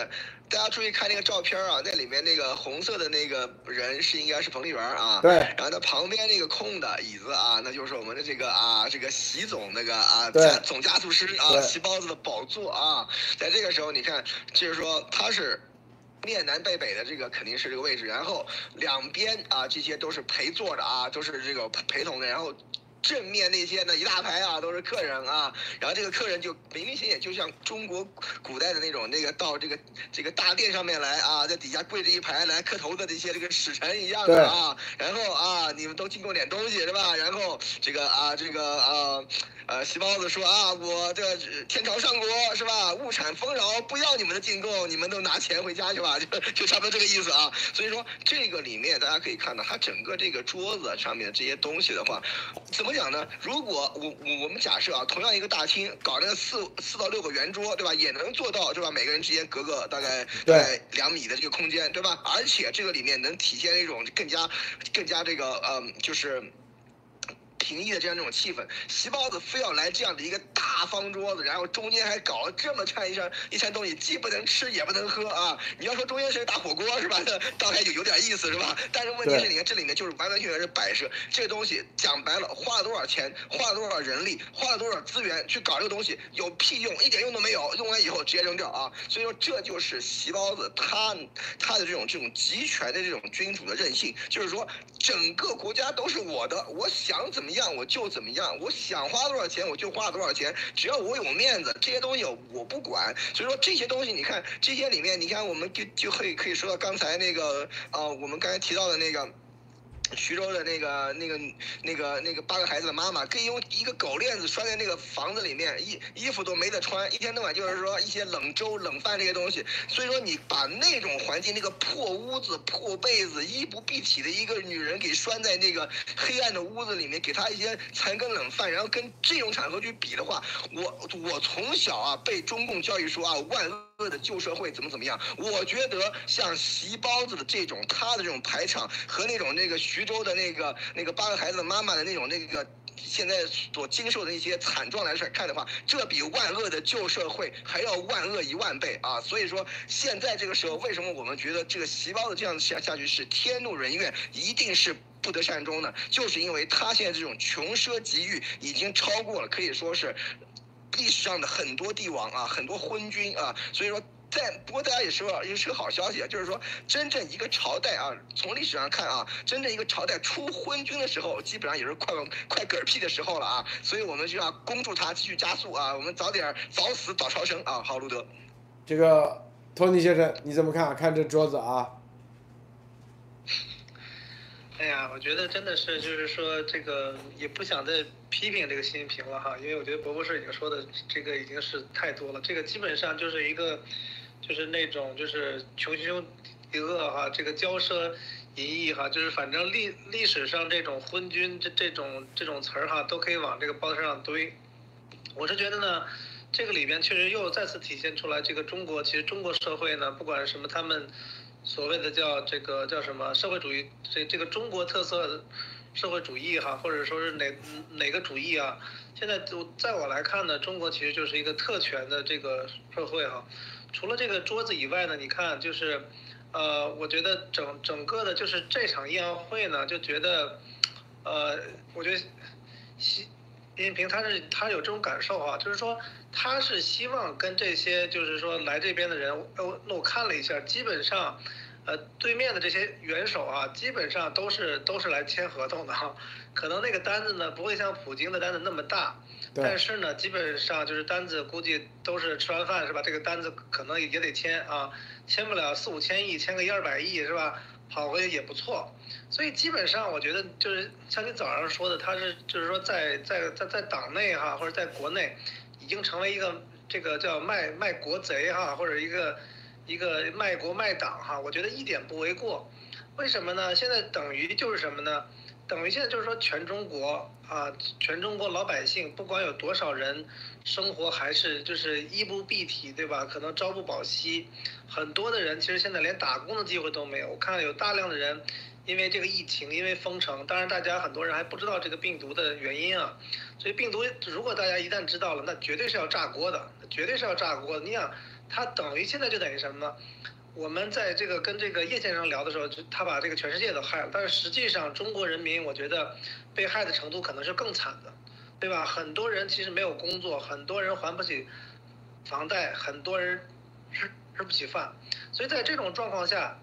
大家注意看那个照片啊，那里面那个红色的那个人是应该是彭丽媛啊。对。然后他旁边那个空的椅子啊，那就是我们的这个啊，这个习总那个啊，对总加速师啊，习包子的宝座啊。在这个时候，你看，就是说他是。面南背北的这个肯定是这个位置，然后两边啊这些都是陪坐的啊，都是这个陪陪同的，然后。正面那些呢一大排啊都是客人啊，然后这个客人就明明显显就像中国古代的那种那个到这个这个大殿上面来啊，在底下跪着一排来磕头的这些这个使臣一样的啊，然后啊你们都进贡点东西是吧？然后这个啊这个啊呃席包子说啊我这天朝上国是吧？物产丰饶，不要你们的进贡，你们都拿钱回家去吧，就就差不多这个意思啊。所以说这个里面大家可以看到，它整个这个桌子上面的这些东西的话，怎么？讲呢？如果我我我们假设啊，同样一个大厅搞那个四四到六个圆桌，对吧？也能做到，对吧？每个人之间隔个大概大概两米的这个空间，对吧？而且这个里面能体现一种更加更加这个嗯，就是。平易的这样一种气氛，席包子非要来这样的一个大方桌子，然后中间还搞了这么串一串一串东西，既不能吃也不能喝啊！你要说中间是个大火锅是吧？那大概就有点意思是吧？但是问题是，你看这里面就是完完全全是摆设，这个东西讲白了，花了多少钱，花了多少人力，花了多少资源去搞这个东西，有屁用？一点用都没有，用完以后直接扔掉啊！所以说这就是席包子他他的这种这种集权的这种君主的任性，就是说整个国家都是我的，我想怎么怎么。样我就怎么样，我想花多少钱我就花多少钱，只要我有面子，这些东西我不管。所以说这些东西，你看这些里面，你看我们就就可以可以说到刚才那个啊，我们刚才提到的那个。徐州的那个、那个、那个、那个八个孩子的妈妈，可以用一个狗链子拴在那个房子里面，衣衣服都没得穿，一天到晚就是说一些冷粥、冷饭这些东西。所以说，你把那种环境、那个破屋子、破被子、衣不蔽体的一个女人给拴在那个黑暗的屋子里面，给她一些残羹冷饭，然后跟这种场合去比的话，我我从小啊被中共教育说啊万恶的旧社会怎么怎么样，我觉得像席包子的这种他的这种排场和那种那个。徐州的那个那个八个孩子的妈妈的那种那个现在所经受的一些惨状来说看的话，这比万恶的旧社会还要万恶一万倍啊！所以说现在这个时候，为什么我们觉得这个席包子这样下下去是天怒人怨，一定是不得善终呢？就是因为他现在这种穷奢极欲已经超过了，可以说是历史上的很多帝王啊，很多昏君啊，所以说。在不过大家也说，也是个好消息啊，就是说真正一个朝代啊，从历史上看啊，真正一个朝代出昏君的时候，基本上也是快快嗝屁的时候了啊，所以我们就要恭祝他继续加速啊，我们早点早死早超生啊，好，路德。这个托尼先生你怎么看？看这桌子啊。哎呀，我觉得真的是，就是说这个也不想再批评这个习近平了哈，因为我觉得博博士已经说的这个已经是太多了，这个基本上就是一个。就是那种就是穷凶极恶哈，这个骄奢淫逸哈，就是反正历历史上这种昏君这这种这种词儿哈，都可以往这个包子上堆。我是觉得呢，这个里边确实又再次体现出来，这个中国其实中国社会呢，不管什么他们所谓的叫这个叫什么社会主义，这这个中国特色社会主义哈，或者说是哪哪个主义啊？现在就在我来看呢，中国其实就是一个特权的这个社会哈。除了这个桌子以外呢，你看就是，呃，我觉得整整个的就是这场宴会呢，就觉得，呃，我觉得习习近平他是他有这种感受啊，就是说他是希望跟这些就是说来这边的人，哦，那我看了一下，基本上，呃，对面的这些元首啊，基本上都是都是来签合同的哈，可能那个单子呢不会像普京的单子那么大。但是呢，基本上就是单子，估计都是吃完饭是吧？这个单子可能也得签啊，签不了四五千亿，签个一二百亿是吧？跑回去也不错。所以基本上我觉得就是像你早上说的，他是就是说在在在在党内哈，或者在国内，已经成为一个这个叫卖卖国贼哈，或者一个一个卖国卖党哈，我觉得一点不为过。为什么呢？现在等于就是什么呢？等于现在就是说，全中国啊，全中国老百姓，不管有多少人生活还是就是衣不蔽体，对吧？可能朝不保夕，很多的人其实现在连打工的机会都没有。我看到有大量的人因为这个疫情，因为封城，当然大家很多人还不知道这个病毒的原因啊。所以病毒如果大家一旦知道了，那绝对是要炸锅的，绝对是要炸锅的。你想，它等于现在就等于什么呢？我们在这个跟这个叶先生聊的时候，就他把这个全世界都害了，但是实际上中国人民，我觉得被害的程度可能是更惨的，对吧？很多人其实没有工作，很多人还不起房贷，很多人吃吃不起饭，所以在这种状况下，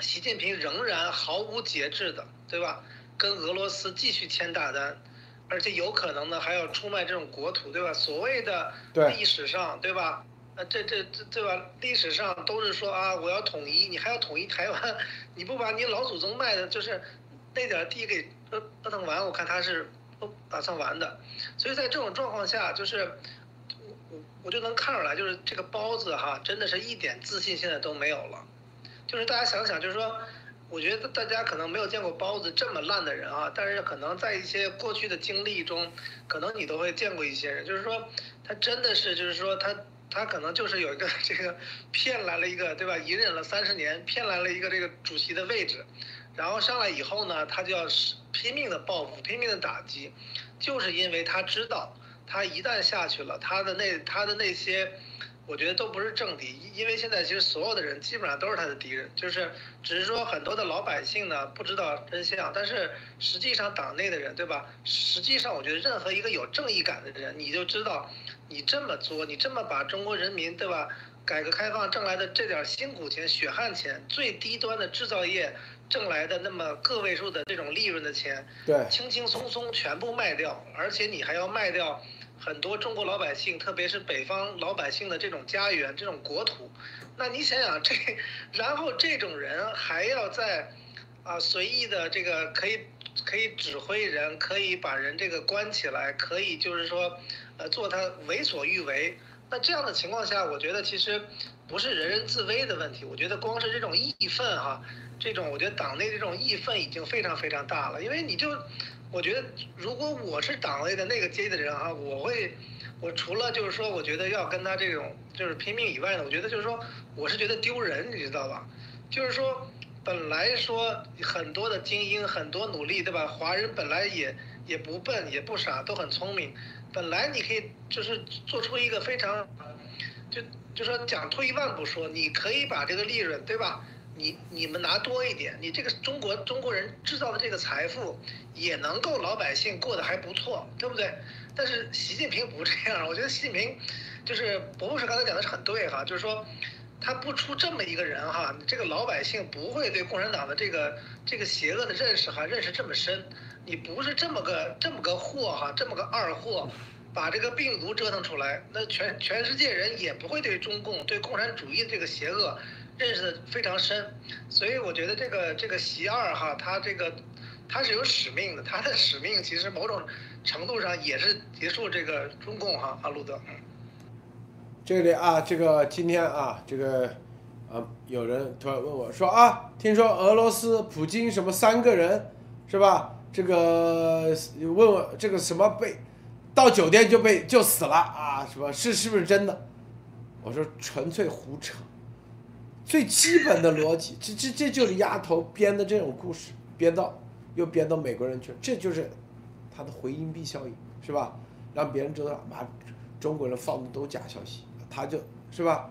习近平仍然毫无节制的，对吧？跟俄罗斯继续签大单，而且有可能呢还要出卖这种国土，对吧？所谓的历史上，对吧？啊，这这这对吧？历史上都是说啊，我要统一，你还要统一台湾，你不把你老祖宗卖的，就是那点地给折折腾完，我看他是不打算完的。所以在这种状况下，就是我我我就能看出来，就是这个包子哈，真的是一点自信现在都没有了。就是大家想想，就是说，我觉得大家可能没有见过包子这么烂的人啊，但是可能在一些过去的经历中，可能你都会见过一些人，就是说他真的是，就是说他。他可能就是有一个这个骗来了一个对吧？隐忍了三十年，骗来了一个这个主席的位置，然后上来以后呢，他就要拼命的报复，拼命的打击，就是因为他知道，他一旦下去了，他的那他的那些，我觉得都不是政敌，因为现在其实所有的人基本上都是他的敌人，就是只是说很多的老百姓呢不知道真相，但是实际上党内的人对吧？实际上我觉得任何一个有正义感的人，你就知道。你这么作，你这么把中国人民对吧？改革开放挣来的这点辛苦钱、血汗钱，最低端的制造业挣来的那么个位数的这种利润的钱，对，轻轻松松全部卖掉，而且你还要卖掉很多中国老百姓，特别是北方老百姓的这种家园、这种国土。那你想想这，然后这种人还要在啊随意的这个可以可以指挥人，可以把人这个关起来，可以就是说。做他为所欲为，那这样的情况下，我觉得其实不是人人自危的问题。我觉得光是这种义愤哈，这种我觉得党内这种义愤已经非常非常大了。因为你就，我觉得如果我是党内的那个阶级的人哈，我会，我除了就是说，我觉得要跟他这种就是拼命以外呢，我觉得就是说，我是觉得丢人，你知道吧？就是说，本来说很多的精英，很多努力，对吧？华人本来也也不笨，也不傻，都很聪明。本来你可以就是做出一个非常，就就说讲退一万步说，你可以把这个利润对吧？你你们拿多一点，你这个中国中国人制造的这个财富也能够老百姓过得还不错，对不对？但是习近平不这样，我觉得习近平就是博士刚才讲的是很对哈，就是说他不出这么一个人哈，这个老百姓不会对共产党的这个这个邪恶的认识哈认识这么深。你不是这么个这么个货哈，这么个二货，把这个病毒折腾出来，那全全世界人也不会对中共、对共产主义这个邪恶认识的非常深，所以我觉得这个这个习二哈，他这个他是有使命的，他的使命其实某种程度上也是结束这个中共哈，阿路德。这里啊，这个今天啊，这个啊，有人突然问我说啊，听说俄罗斯普京什么三个人是吧？这个问问这个什么被到酒店就被就死了啊？是吧？是是不是真的？我说纯粹胡扯，最基本的逻辑，这这这就是丫头编的这种故事，编到又编到美国人去，这就是他的回音壁效应，是吧？让别人知道，妈，中国人放的都假消息，他就是吧？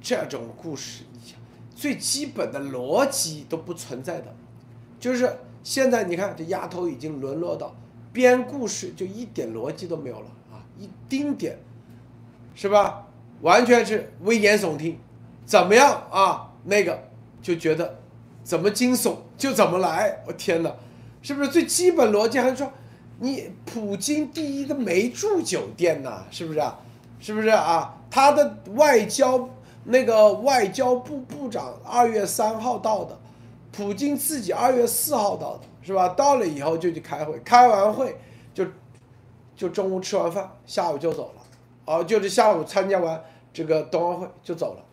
这种故事，你想最基本的逻辑都不存在的，就是现在你看这丫头已经沦落到编故事就一点逻辑都没有了啊，一丁点，是吧？完全是危言耸听，怎么样啊？那个就觉得怎么惊悚就怎么来，我天哪，是不是最基本逻辑还是说你普京第一个没住酒店呐？是不是啊？是不是啊？他的外交那个外交部部长二月三号到的，普京自己二月四号到的，是吧？到了以后就去开会，开完会就就中午吃完饭，下午就走了，哦，就是下午参加完这个冬奥会就走了，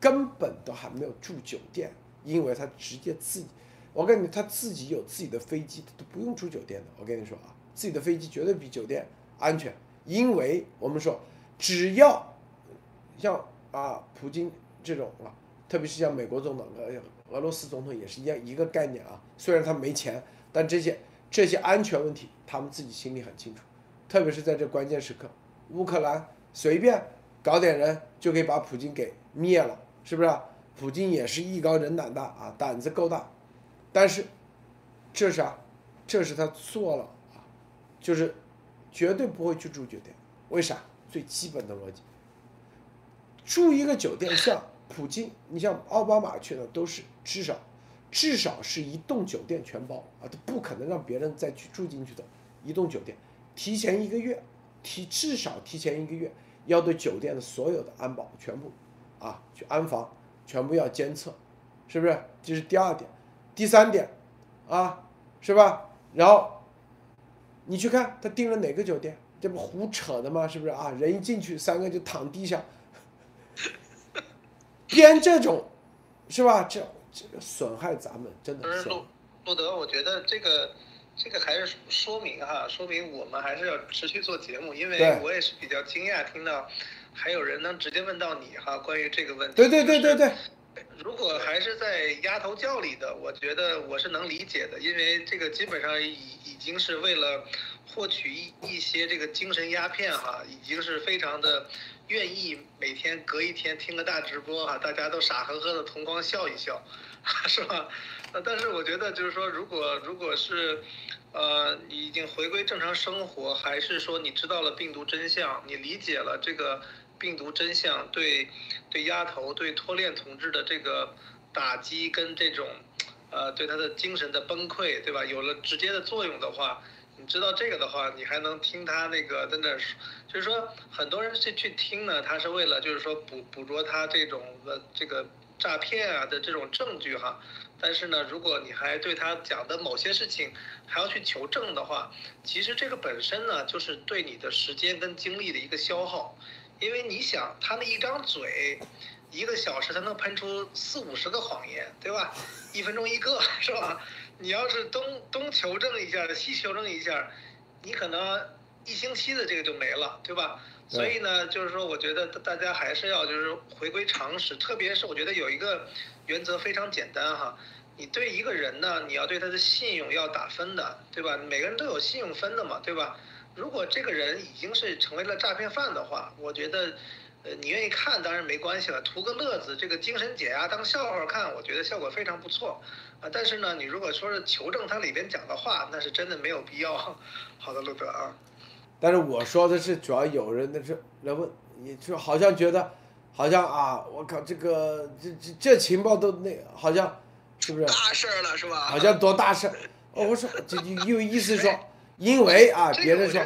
根本都还没有住酒店，因为他直接自己，我跟你他自己有自己的飞机，他都不用住酒店的，我跟你说啊，自己的飞机绝对比酒店安全，因为我们说只要像啊普京这种啊，特别是像美国总统、俄罗斯总统也是一样一个概念啊，虽然他没钱，但这些这些安全问题他们自己心里很清楚，特别是在这关键时刻，乌克兰随便搞点人就可以把普京给灭了，是不是、普京也是艺高人胆大啊，胆子够大，但是这是啊，这是他做了啊，就是绝对不会去住酒店，为啥？最基本的逻辑，住一个酒店像普京，你像奥巴马去的都是至少至少是一栋酒店全包啊，他不可能让别人再去住进去的，一栋酒店提前一个月，提至少提前一个月要对酒店的所有的安保全部啊去安防，全部要监测，是不是？这是第二点，第三点啊，是吧？然后你去看他订了哪个酒店，这不胡扯的吗？是不是啊？人一进去，三个就躺地下，编这种，是吧？这损害咱们真的是不是陆陆德，我觉得这个这个还是说明哈，说明我们还是要持续做节目，因为我也是比较惊讶听到还有人能直接问到你哈，关于这个问题。对对对对对，如果还是在丫头教里的，我觉得我是能理解的，因为这个基本上已已经是为了获取一一些这个精神鸦片哈，已经是非常的愿意每天隔一天听个大直播哈，大家都傻呵呵的同光笑一笑，是吧？但是我觉得就是说，如果如果是，呃，你已经回归正常生活，还是说你知道了病毒真相，你理解了这个病毒真相对对丫头、对托链同志的这个打击跟这种，呃，对他的精神的崩溃，对吧？有了直接的作用的话，你知道这个的话，你还能听他那个在那儿说，就是说很多人去去听呢，他是为了就是说捕捕捉他这种的这个诈骗啊的这种证据哈。但是呢，如果你还对他讲的某些事情还要去求证的话，其实这个本身呢，就是对你的时间跟精力的一个消耗，因为你想他那一张嘴，一个小时他能喷出四五十个谎言，对吧？一分钟一个，是吧？你要是东东求证一下，西求证一下，你可能一星期的这个就没了，对吧？所以呢，就是说，我觉得大大家还是要就是回归常识，特别是我觉得有一个原则非常简单哈，你对一个人呢，你要对他的信用要打分的，对吧？每个人都有信用分的嘛，对吧？如果这个人已经是成为了诈骗犯的话，我觉得，呃，你愿意看当然没关系了，图个乐子，这个精神解压当笑话看，我觉得效果非常不错，啊，但是呢，你如果说是求证他里边讲的话，那是真的没有必要。好的，路德啊。但是我说的是，主要有人那是来问，你就好像觉得，好像啊，我靠，这个这这这情报都那好像是不是？大事儿了是吧？好像多大事？哦，我说这就有意思说，因为啊，别人说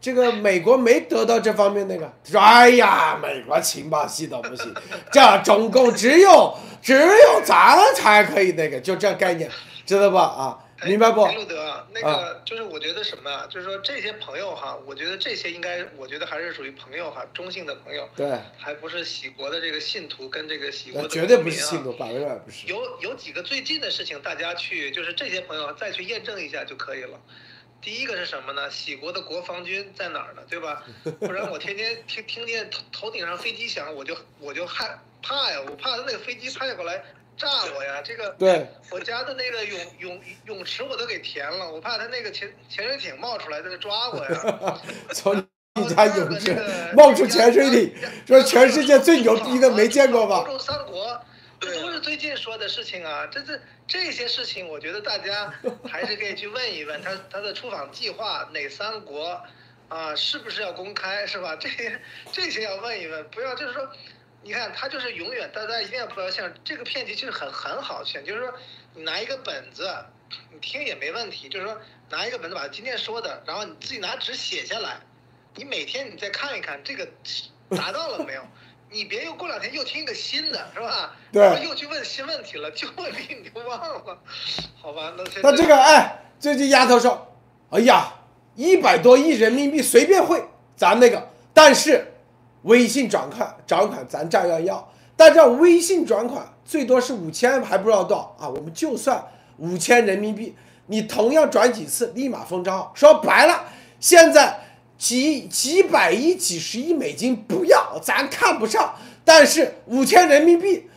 这个美国没得到这方面那个，他说哎呀，美国情报系统不行，这中共只有只有咱才可以那个，就这概念，知道吧？啊，哎明白不？哎陆德啊，那个就是我觉得什么啊，就是说这些朋友哈，我觉得这些应该，我觉得还是属于朋友哈，中性的朋友，对，还不是喜国的这个信徒跟这个喜国的那绝对不是信徒，百分之百不是。有有几个最近的事情，大家去就是这些朋友再去验证一下就可以了。第一个是什么呢？喜国的国防军在哪儿呢？对吧？不然我天天听听见头头顶上飞机响，我就我就害怕呀，我怕他那个飞机派过来炸我呀。这个对，我家的那个泳泳泳池我都给填了，我怕他那个潜潜水艇冒出来在那抓我呀。从你家泳池冒出潜水艇，说全世界最牛逼的没见过吧？欧洲三国，这都是最近说的事情啊，这这这些事情，我觉得大家还是可以去问一问他他的出访计划哪三国啊，是不是要公开是吧？这些这些要问一问，不要就是说，你看他就是永远大家一定要不要像这个骗局其实很很好骗，就是说你拿一个本子，你听也没问题，就是说拿一个本子把今天说的，然后你自己拿纸写下来，你每天你再看一看这个达到了没有。你别又过两天又听一个新的，是吧？对然后又去问新问题了，就问题你就忘了，好吧？那那这个哎，这这丫头说，哎呀，一百多亿人民币随便汇，咱那个，但是微信转款转款咱照样要，但这微信转款最多是五千，还不知道多少啊？我们就算五千人民币，你同样转几次，立马封账号。说白了，现在几几百亿、几十亿美金不要，咱看不上，但是五千人民币。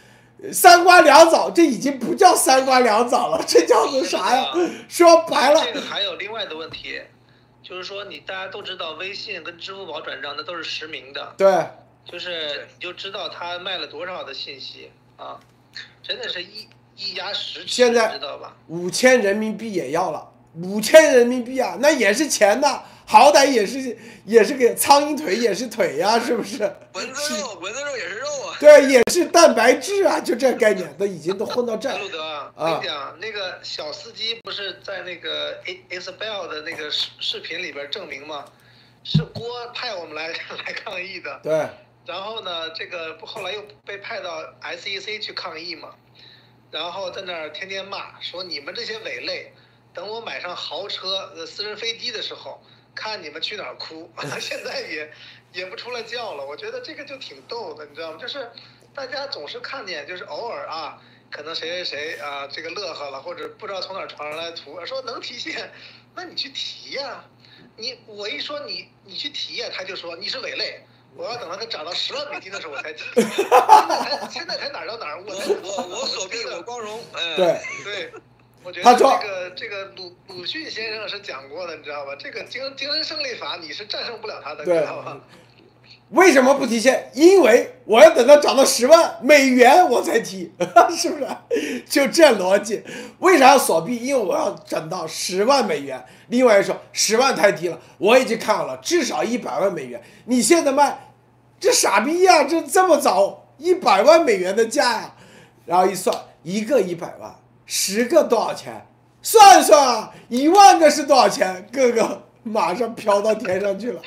三瓜两枣，这已经不叫三瓜两枣了，这叫做啥呀？说白了，这个还有另外的问题，就是说你大家都知道，微信跟支付宝转账那都是实名的，对，就是你就知道他卖了多少的信息啊，真的是一一压十尺，现在知道吧？五千人民币也要了，五千人民币啊，那也是钱呐，好歹也是也是个苍蝇腿也是腿呀、是不是？蚊子肉，蚊子肉也是肉啊。对，也是蛋白质啊，就这概念，都已经都混到这。路德啊，我啊跟你讲，那个小司机不是在那个 A Isabel 的那个视视频里边证明吗？是郭派我们来 来抗议的，对，然后呢，这个不后来又被派到 SEC 去抗议嘛，然后在那儿天天骂，说你们这些伪类，等我买上豪车、呃私人飞机的时候，看你们去哪儿哭。现在也也不出来叫了，我觉得这个就挺逗的，你知道吗？就是大家总是看见，就是偶尔啊，可能谁谁谁啊这个乐呵了，或者不知道从哪儿传上来图，说能提现，那你去提呀、你我一说你你去提呀、他就说你是伪类。我要等到他涨到十万美金的时候我才提，现在才现在才哪儿到哪儿，我我我所谓我光荣，哎，对，对，我觉他说得这个这个鲁鲁迅先生是讲过的，你知道吧？这个精精神胜利法你是战胜不了他的，你对知道吧？为什么不提现？因为我要等到涨到十万美元我才提，是不是？就这逻辑。为啥要锁币？因为我要涨到十万美元。另外一说十万太低了，我已经看好了，至少一百万美元。你现在卖，这傻逼呀、这这么早一百万美元的价呀、然后一算，一个一百万，十个多少钱？算算啊，一万个是多少钱？个个马上飘到天上去了。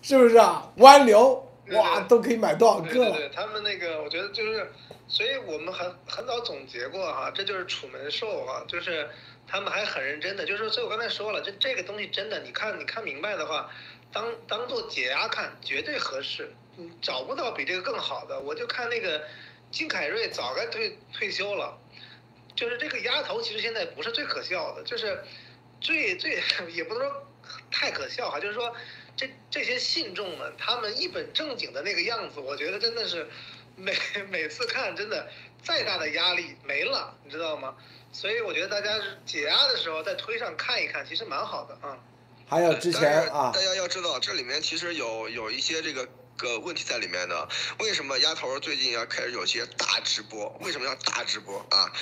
是不是啊？湾流哇，都可以买多少个了？对对对，他们那个我觉得就是，所以我们很很早总结过哈，这就是楚门兽啊，就是他们还很认真的，就是所以我刚才说了，这这个东西真的，你看你看明白的话，当当做解压看，绝对合适，你找不到比这个更好的。我就看那个金凯瑞早该退退休了，就是这个丫头其实现在不是最可笑的，就是最最 也不能说太可笑哈，就是说这这些信众们他们一本正经的那个样子，我觉得真的是每 每次看真的再大的压力没了，你知道吗？所以我觉得大家解压的时候在推上看一看，其实蛮好的啊。还有之前啊大，家要知道，这里面其实有有一些这个个问题在里面的。为什么丫头最近要开始有些大直播？为什么要大直播啊？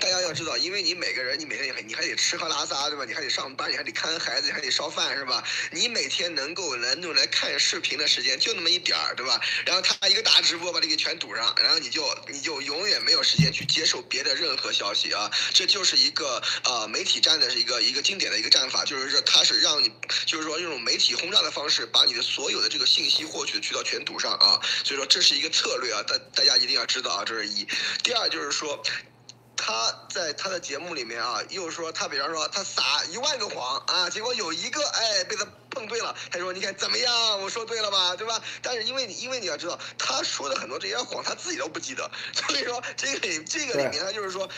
大家要知道，因为你每个人，你每天你还你还得吃喝拉撒，对吧？你还得上班，你还得看孩子，你还得烧饭，是吧？你每天能够能用来看视频的时间就那么一点儿，对吧？然后他一个大直播把这个全堵上，然后你就你就永远没有时间去接受别的任何消息啊！这就是一个呃媒体战的一个一个经典的一个战法，就是说他是让你就是说用媒体轰炸的方式，把你的所有的这个信息获取渠道全堵上啊！所以说这是一个策略啊，大大家一定要知道啊，这是一。第二就是说。他在他的节目里面啊，又说他比方说他撒一万个谎啊，结果有一个哎被他碰对了，他说你看怎么样，我说对了吧，对吧？但是因为你因为你要知道，他说的很多这些谎他自己都不记得，所以说这个里这个里面他就是说，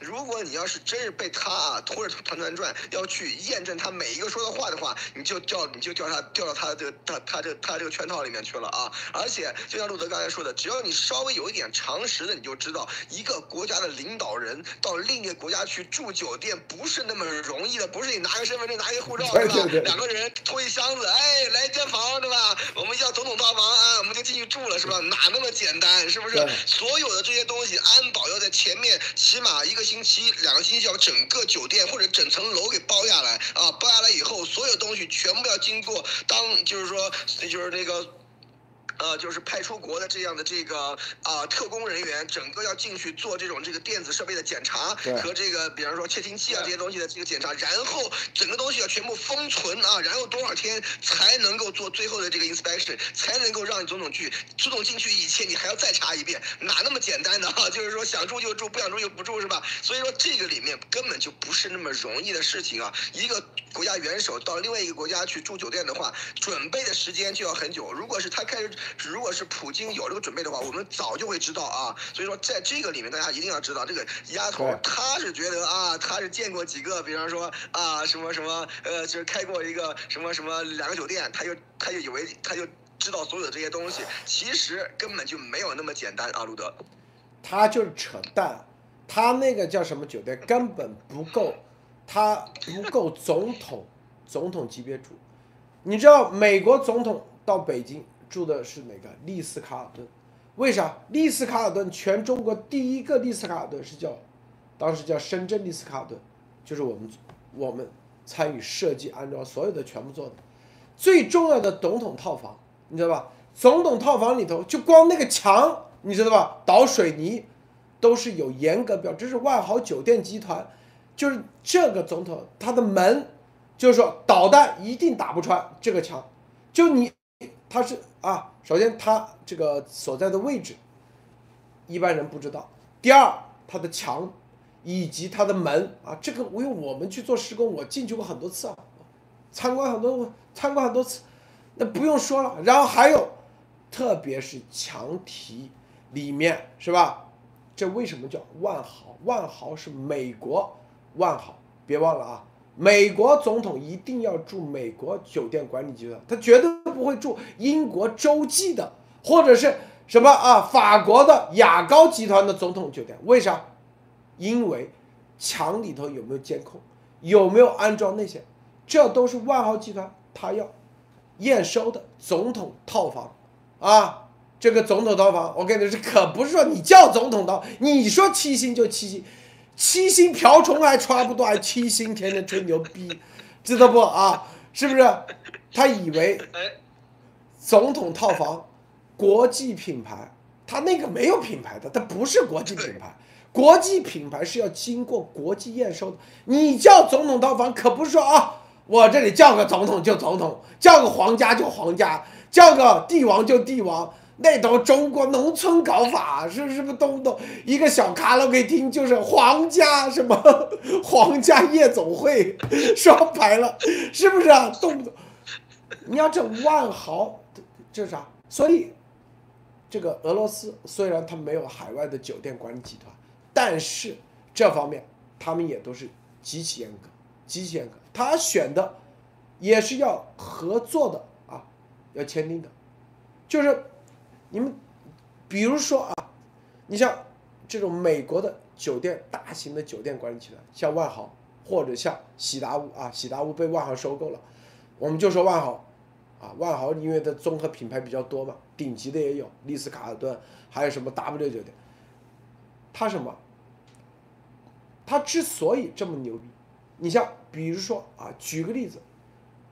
如果你要是真是被他啊拖着团团转要去验证他每一个说的话的话，你就掉你就掉他掉到他这个他他这个他这个圈套里面去了啊！而且就像路德刚才说的，只要你稍微有一点常识的，你就知道一个国家的领导人到另一个国家去住酒店不是那么容易的，不是你拿个身份证拿一个护照对吧？两个人一箱子，哎，来间房对吧？我们要总统套房啊，我们就进去住了是吧？哪那么简单？是不是？所有的这些东西，安保要在前面起码一个星期、两个星期，要把整个酒店或者整层楼给包下来啊！包下来以后，所有东西全部要经过当就是说就是那个。呃，就是派出国的这样的这个啊、特工人员，整个要进去做这种这个电子设备的检查和这个，比方说窃听器啊这些东西的这个检查，然后整个东西要全部封存啊，然后多少天才能够做最后的这个 inspection，才能够让你总统去，总统进去以前你还要再查一遍，哪那么简单的啊？就是说想住就住，不想住就不住是吧？所以说这个里面根本就不是那么容易的事情啊！一个国家元首到另外一个国家去住酒店的话，准备的时间就要很久。如果是他开始，如果是普京有这个准备的话，我们早就会知道啊。所以说在这个里面，大家一定要知道，这个丫头她是觉得啊，她是见过几个，比方说啊什么什么呃，就是开过一个什么什么两个酒店，她就她就以为她就知道所有的这些东西，其实根本就没有那么简单啊，路德。他就是扯淡，他那个叫什么酒店根本不够，他不够总统总统级别住。你知道美国总统到北京住的是哪个？丽思卡尔顿。为啥？丽思卡尔顿全中国第一个丽思卡尔顿是叫，当时叫深圳丽思卡尔顿，就是我们我们参与设计安装所有的全部做的。最重要的总统套房，你知道吧？总统套房里头就光那个墙，你知道吧？倒水泥都是有严格标，这是万豪酒店集团，就是这个总统他的门，就是说导弹一定打不穿这个墙，就你他是啊，首先他这个所在的位置，一般人不知道；第二，他的墙以及他的门啊，这个因为我们去做施工，我进去过很多次啊，参观很多参观很多次，那不用说了。然后还有，特别是墙体里面是吧？这为什么叫万豪？万豪是美国万豪，别忘了啊！美国总统一定要住美国酒店管理集团，他绝对不会住英国洲际的或者是什么啊法国的雅高集团的总统酒店。为啥？因为墙里头有没有监控，有没有安装那些，这都是万豪集团他要验收的总统套房啊。这个总统套房，我跟你说，可不是说你叫总统套，你说七星就七星，七星瓢虫还差不多，还七星天天吹牛逼，知道不啊？是不是？他以为，总统套房国际品牌，他那个没有品牌的，它不是国际品牌。国际品牌是要经过国际验收的。你叫总统套房，可不是说啊，我这里叫个总统就总统，叫个皇家就皇家，叫个帝王就帝王。那都中国农村搞法，是是不是动不动一个小卡拉 OK 厅就是皇家什么 皇家夜总会，说白了，是不是啊？动不动你要这万豪，这是啥？所以这个俄罗斯虽然他没有海外的酒店管理集团，但是这方面他们也都是极其严格，极其严格。他选的也是要合作的啊，要签订的，就是你们比如说啊，你像这种美国的酒店，大型的酒店管理集团，像万豪或者像喜达屋啊，喜达屋被万豪收购了，我们就说万豪。啊，万豪因为它综合品牌比较多嘛，顶级的也有，丽思卡尔顿，还有什么 W 酒店。它什么？它之所以这么牛逼，你像比如说啊，举个例子，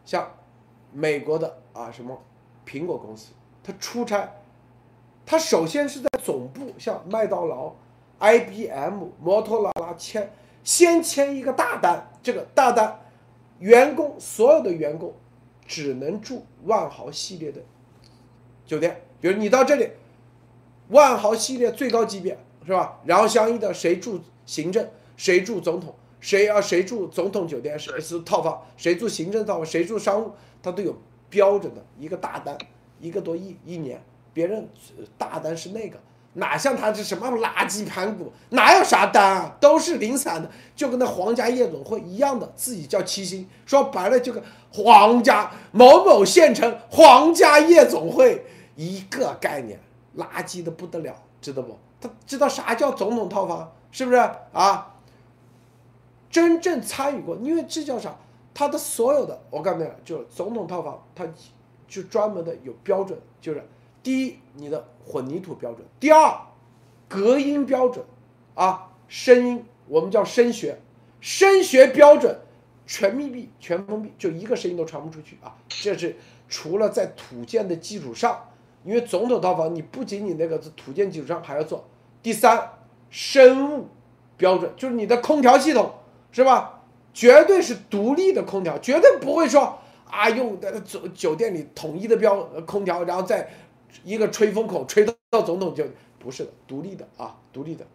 像美国的啊什么苹果公司，它出差，它首先是在总部，像麦当劳、IBM、摩托罗拉签，先签一个大单，这个大单，员工所有的员工。只能住万豪系列的酒店，比如你到这里，万豪系列最高级别是吧？然后相应的谁住行政，谁住总统，谁啊谁住总统酒店是是套房，谁住行政套房，谁住商务，它都有标准的一个大单，一个多亿一年，别人大单是那个。哪像他这什么垃圾盘古，哪有啥单啊？都是零散的，就跟那皇家夜总会一样的，自己叫七星，说白了就跟皇家某某县城皇家夜总会一个概念，垃圾的不得了，知道不？他知道啥叫总统套房，是不是啊？真正参与过，因为这叫啥？他的所有的，我告诉你，就是总统套房，他就专门的有标准，就是第一，你的混凝土标准；第二，隔音标准，啊，声音我们叫声学，声学标准，全密闭、全封闭，就一个声音都传不出去啊。这是除了在土建的基础上，因为总统套房你不仅仅那个土建基础上还要做。第三，生物标准，就是你的空调系统是吧？绝对是独立的空调，绝对不会说啊用的酒酒店里统一的标空调，然后再一个吹风口吹到总统就不是的，独立的啊，独立的。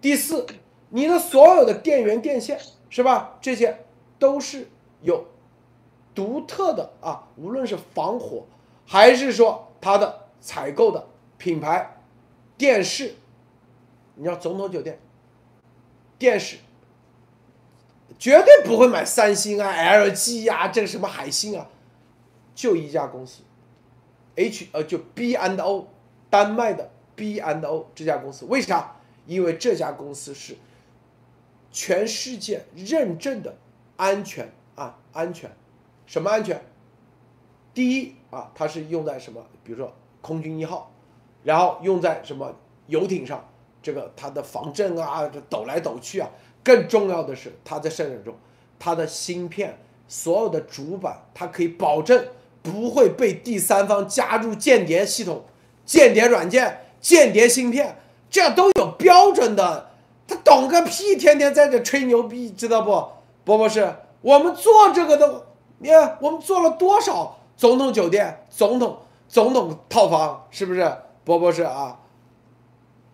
第四，你的所有的电源电线是吧？这些都是有独特的啊，无论是防火还是说它的采购的品牌电视，你要总统酒店电视。绝对不会买三星啊、LG 呀，这个什么海信啊，就一家公司，H 呃就 B and O，丹麦的 B and O 这家公司，为啥？因为这家公司是全世界认证的安全啊，安全，什么安全？第一啊，它是用在什么？比如说空军一号，然后用在什么游艇上，这个它的防震啊，这抖来抖去啊。更重要的是，它在生产中，它的芯片所有的主板，它可以保证不会被第三方加入间谍系统、间谍软件、间谍芯片，这样都有标准的。他懂个屁，天天在这吹牛逼，知道不？波博士，我们做这个的，你看我们做了多少总统酒店、总统总统套房，是不是？波博士啊。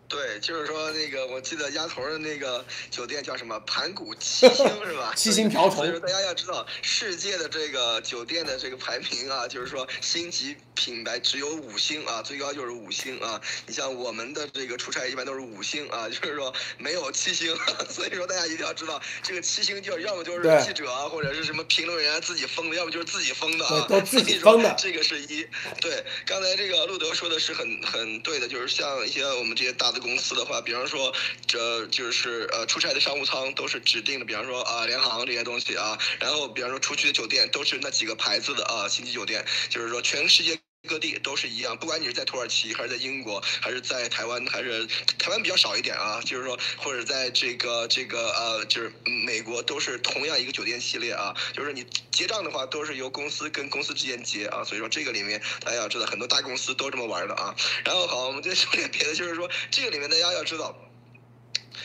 对，就是说那个，我记得鸭头的那个酒店叫什么盘古七星 是吧？七星瓢虫。所以说大家要知道，世界的这个酒店的这个排名啊，就是说星级品牌只有五星啊，最高就是五星啊。你像我们的这个出差一般都是五星啊，就是说没有七星。所以说大家一定要知道，这个七星就要么就是记者啊，或者是什么评论员自己封的，要么就是自己封的啊。都 自己封的。这个是一。对，刚才这个路德说的是很很对的，就是像一些我们这些大。公司的话，比方说，这就是呃出差的商务舱都是指定的，比方说啊联航这些东西啊，然后比方说出去的酒店都是那几个牌子的啊星级酒店，就是说全世界。各地都是一样，不管你是在土耳其还是在英国，还是在台湾，还是台湾比较少一点啊，就是说或者在这个这个呃，就是美国，都是同样一个酒店系列啊，就是你结账的话都是由公司跟公司之间结啊，所以说这个里面大家要知道，很多大公司都这么玩的啊。然后好，我们再说点别的，就是说这个里面大家要知道。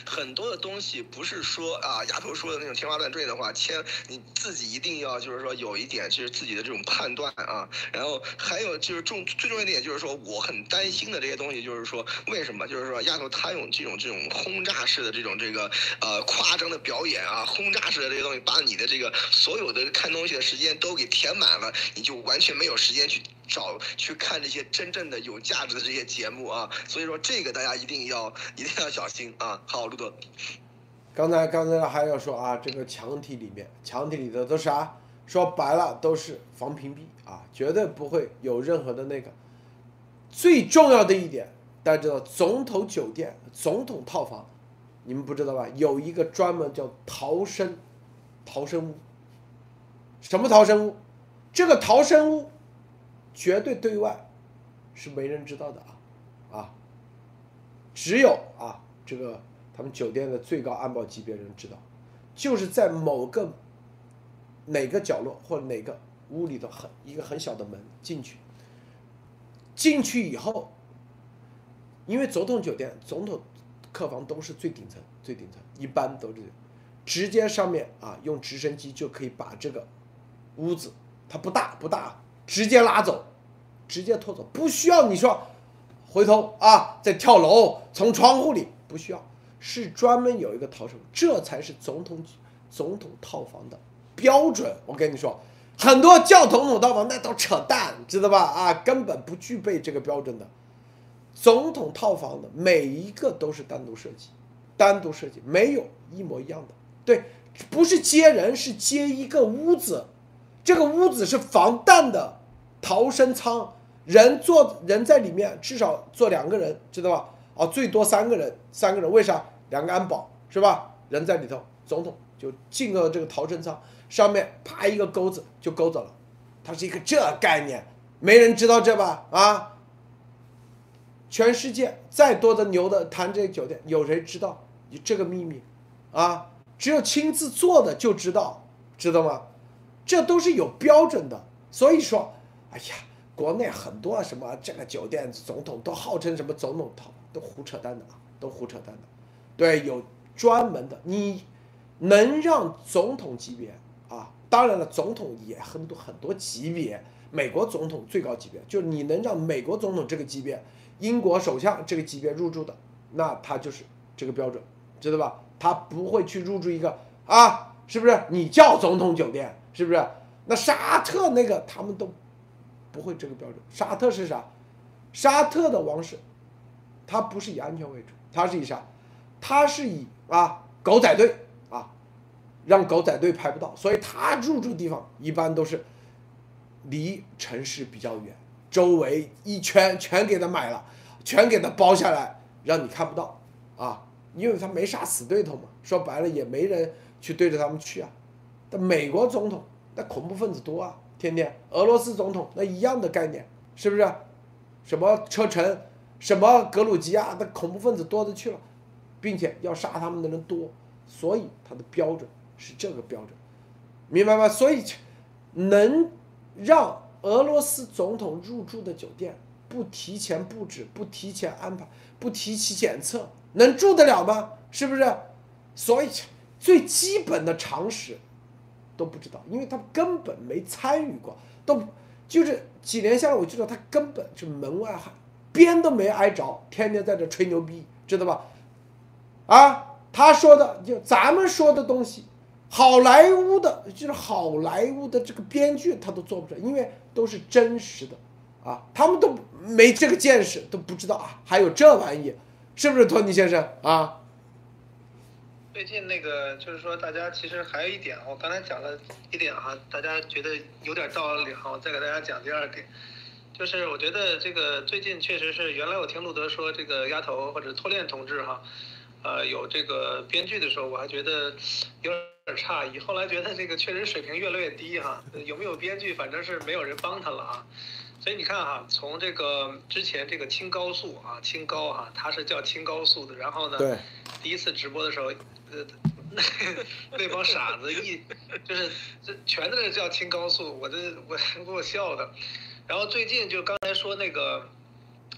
很多的东西不是说啊，丫头说的那种天花乱坠的话，千你自己一定要就是说有一点就是自己的这种判断啊。然后还有就是重最重要一点就是说，我很担心的这些东西就是说，为什么就是说丫头她用这种这种轰炸式的这种这个呃夸张的表演啊，轰炸式的这些东西，把你的这个所有的看东西的时间都给填满了，你就完全没有时间去。找去看这些真正的有价值的这些节目啊，所以说这个大家一定要一定要小心啊。好，路德，刚才刚才还要说啊，这个墙体里面，墙体里的都是啥？说白了都是防屏蔽啊，绝对不会有任何的那个。最重要的一点，大家知道，总统酒店、总统套房，你们不知道吧？有一个专门叫逃生逃生屋。什么逃生屋？这个逃生屋。绝对对外是没人知道的啊，啊，只有啊这个他们酒店的最高安保级别人知道，就是在某个哪个角落或哪个屋里的很一个很小的门进去，进去以后，因为总统酒店总统客房都是最顶层最顶层，一般都是直接上面啊用直升机就可以把这个屋子它不大不大。直接拉走，直接拖走，不需要你说回头啊，再跳楼从窗户里不需要，是专门有一个逃生，这才是总统总统套房的标准。我跟你说，很多叫总统套房那都扯淡，知道吧？啊，根本不具备这个标准的。总统套房的每一个都是单独设计，单独设计没有一模一样的。对，不是接人，是接一个屋子，这个屋子是防弹的。逃生舱，人坐人在里面，至少坐两个人，知道吧？啊，最多三个人，三个人，为啥？两个安保是吧？人在里头，总统就进了这个逃生舱，上面啪一个钩子就勾走了，它是一个这概念，没人知道这吧？啊，全世界再多的牛的谈这酒店，有谁知道你这个秘密？啊，只有亲自做的就知道，知道吗？这都是有标准的，所以说，哎呀，国内很多什么这个酒店总统都号称什么总统套，都胡扯淡的啊，都胡扯淡的。对，有专门的，你能让总统级别啊，当然了，总统也很多很多级别，美国总统最高级别，就是你能让美国总统这个级别，英国首相这个级别入住的，那他就是这个标准，知道吧？他不会去入住一个啊，是不是？你叫总统酒店。是不是？那沙特那个他们都不会这个标准。沙特是啥？沙特的王室，他不是以安全为主，他是以啥？他是以啊狗仔队啊，让狗仔队拍不到，所以他入住地方一般都是离城市比较远，周围一圈全给他买了，全给他包下来，让你看不到啊，因为他没啥死对头嘛。说白了也没人去对着他们去啊。但美国总统那恐怖分子多啊，天天俄罗斯总统那一样的概念，是不是？什么车臣，什么格鲁吉亚，那恐怖分子多的去了，并且要杀他们的人多，所以他的标准是这个标准，明白吗？所以能让俄罗斯总统入住的酒店不提前布置、不提前安排、不提前检测，能住得了吗？是不是？所以最基本的常识。都不知道，因为他根本没参与过，都就是几年下来，我知道他根本就门外汉，边都没挨着，天天在这吹牛逼，知道吧？啊，他说的就咱们说的东西，好莱坞的，就是好莱坞的这个编剧他都做不成，因为都是真实的，啊，他们都没这个见识，都不知道啊，还有这玩意，是不是托尼先生啊？最近那个就是说，大家其实还有一点，我刚才讲了一点哈，大家觉得有点道理哈，我再给大家讲第二点，就是我觉得这个最近确实是，原来我听路德说这个丫头或者托恋同志哈，呃，有这个编剧的时候，我还觉得有点诧异，后来觉得这个确实水平越来越低哈，有没有编剧，反正是没有人帮他了啊，所以你看哈，从这个之前这个青高速啊，青高哈，他是叫青高速的，然后呢，第一次直播的时候。呃，那那帮傻子一就是这全在那叫清高速，我这我给我笑的。然后最近就刚才说那个，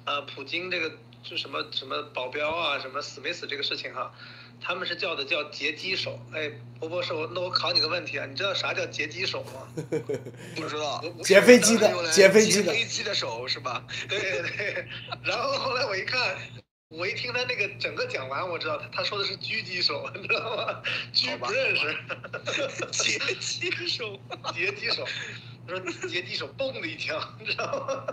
呃，普京这个就什么什么保镖啊，什么死没死这个事情哈，他们是叫的叫劫机手。哎，波波说，那我考你个问题啊，你知道啥叫劫机手吗？不知道。劫飞机的，劫飞机的。劫飞机的手是吧？对对。然后后来我一看。我一听他那个整个讲完，我知道他他说的是狙击手，你知道吗？狙不认识，截击手，截击手，他说截击手，嘣的一枪，你知道吗？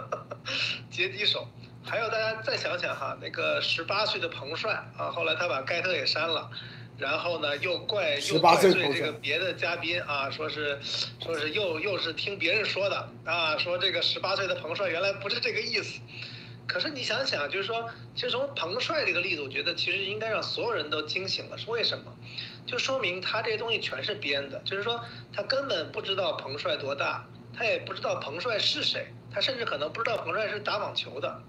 截击手。还有大家再想想哈，那个十八岁的彭帅啊，后来他把盖特也删了，然后呢又怪又怪罪这个别的嘉宾啊，说是说是又又是听别人说的啊，说这个十八岁的彭帅原来不是这个意思。可是你想想，就是说，其实从彭帅这个例子，我觉得其实应该让所有人都惊醒了。是为什么？就说明他这些东西全是编的。就是说，他根本不知道彭帅多大，他也不知道彭帅是谁，他甚至可能不知道彭帅是打网球的。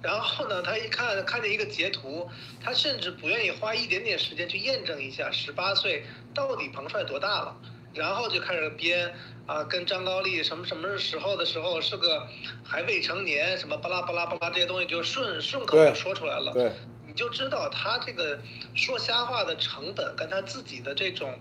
然后呢，他一看看见一个截图，他甚至不愿意花一点点时间去验证一下十八岁到底彭帅多大了，然后就开始编。啊，跟张高丽什么什么时候的时候是个还未成年，什么巴拉巴拉巴拉这些东西就顺顺口就说出来了，对，你就知道他这个说瞎话的成本跟他自己的这种，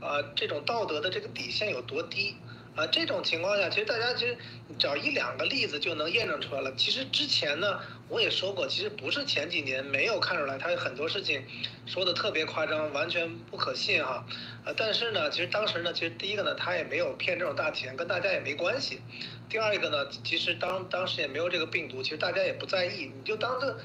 啊，这种道德的这个底线有多低。啊，这种情况下，其实大家其实找一两个例子就能验证出来了。其实之前呢，我也说过，其实不是前几年没有看出来，他有很多事情说的特别夸张，完全不可信哈。呃，但是呢，其实当时呢，其实第一个呢，他也没有骗这种大钱，跟大家也没关系。第二一个呢，其实当当时也没有这个病毒，其实大家也不在意，你就当个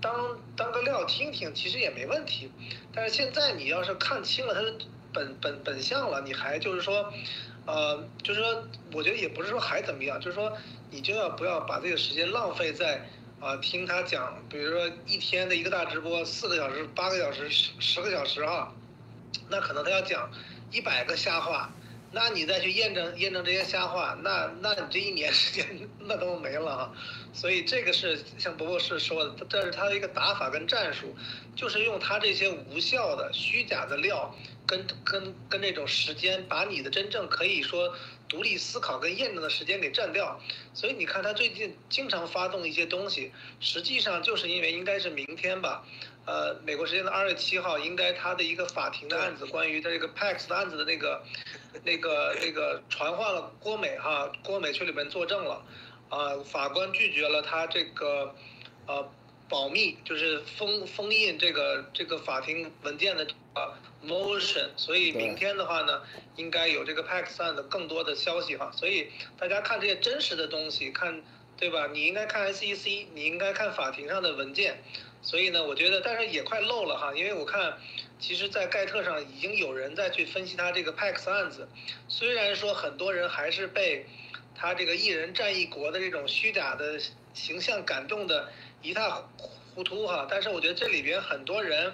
当当个料听听，其实也没问题。但是现在你要是看清了他的本本本相了，你还就是说。呃，就是说，我觉得也不是说还怎么样，就是说，你就要不要把这个时间浪费在啊听他讲，比如说一天的一个大直播，四个小时、八个小时、十十个小时啊，那可能他要讲一百个瞎话，那你再去验证验证这些瞎话，那那你这一年 时间那都没了啊。所以这个是像伯伯是说的，这是他的一个打法跟战术，就是用他这些无效的、虚假的料，跟跟跟那种时间，把你的真正可以说独立思考跟验证的时间给占掉。所以你看他最近经常发动一些东西，实际上就是因为应该是明天吧，呃，美国时间的二月七号，应该他的一个法庭的案子，关于他这个 Pax 的案子的那个那个那个传唤了郭美哈，郭美去里面作证了。啊，法官拒绝了他这个，呃，保密，就是封封印这个这个法庭文件的呃 motion，所以明天的话呢，应该有这个 Pax 案的更多的消息哈，所以大家看这些真实的东西，看对吧？你应该看 SEC，你应该看法庭上的文件，所以呢，我觉得，但是也快漏了哈，因为我看，其实，在盖特上已经有人在去分析他这个 Pax 案子，虽然说很多人还是被。他这个一人战一国的这种虚假的形象感动的一塌糊涂哈，但是我觉得这里边很多人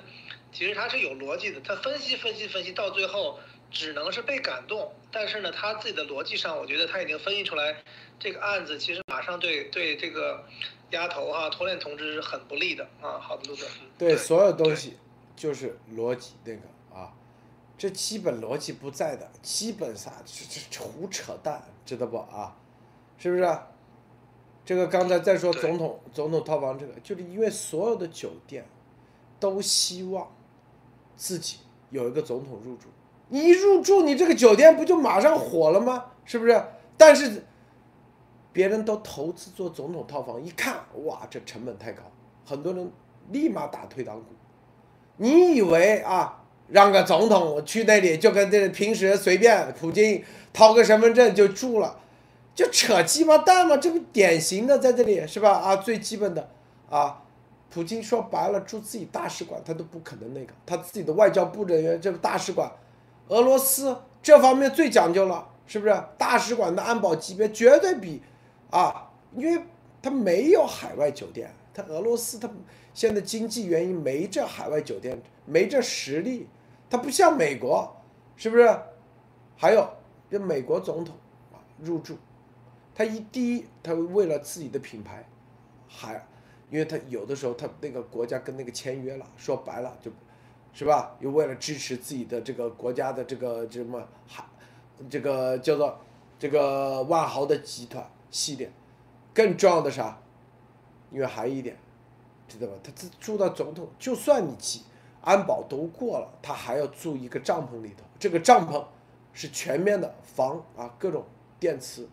其实他是有逻辑的，他分析分析分析到最后只能是被感动，但是呢他自己的逻辑上，我觉得他已经分析出来这个案子其实马上对对这个丫头哈托链同志是很不利的啊。好的，陆总。对，所有东西就是逻辑那个啊，这基本逻辑不在的，基本上这这胡扯淡。知道不啊？是不是？这个刚才再说总统总统套房这个，就是因为所有的酒店都希望自己有一个总统入住。你一入住，你这个酒店不就马上火了吗？是不是？但是别人都投资做总统套房，一看哇，这成本太高，很多人立马打退堂鼓。你以为啊，让个总统去那里就跟这平时随便普京？掏个身份证就住了，就扯鸡巴蛋嘛！这不典型的在这里是吧？啊，最基本的啊，普京说白了住自己大使馆他都不可能那个，他自己的外交部人员这个大使馆，俄罗斯这方面最讲究了，是不是？大使馆的安保级别绝对比啊，因为他没有海外酒店，他俄罗斯他现在经济原因没这海外酒店，没这实力，他不像美国，是不是？还有。这美国总统啊入住，他一第一，他为了自己的品牌，还，因为他有的时候他那个国家跟那个签约了，说白了就，是吧？又为了支持自己的这个国家的这个这什么还，这个叫做这个万豪的集团系列，更重要的啥？因为还有一点，知道吧？他这住到总统，就算你集安保都过了，他还要住一个帐篷里头，这个帐篷。是全面的防啊，各种电磁，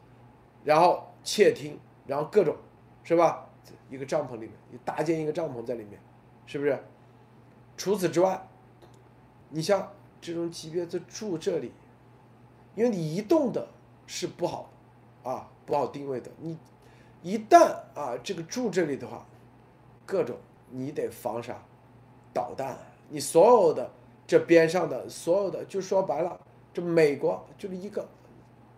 然后窃听，然后各种，是吧？一个帐篷里面，你搭建一个帐篷在里面，是不是？除此之外，你像这种级别的住这里，因为你移动的是不好，啊，不好定位的。你一旦啊这个住这里的话，各种你得防啥？导弹，你所有的这边上的所有的，就说白了。这美国就是一个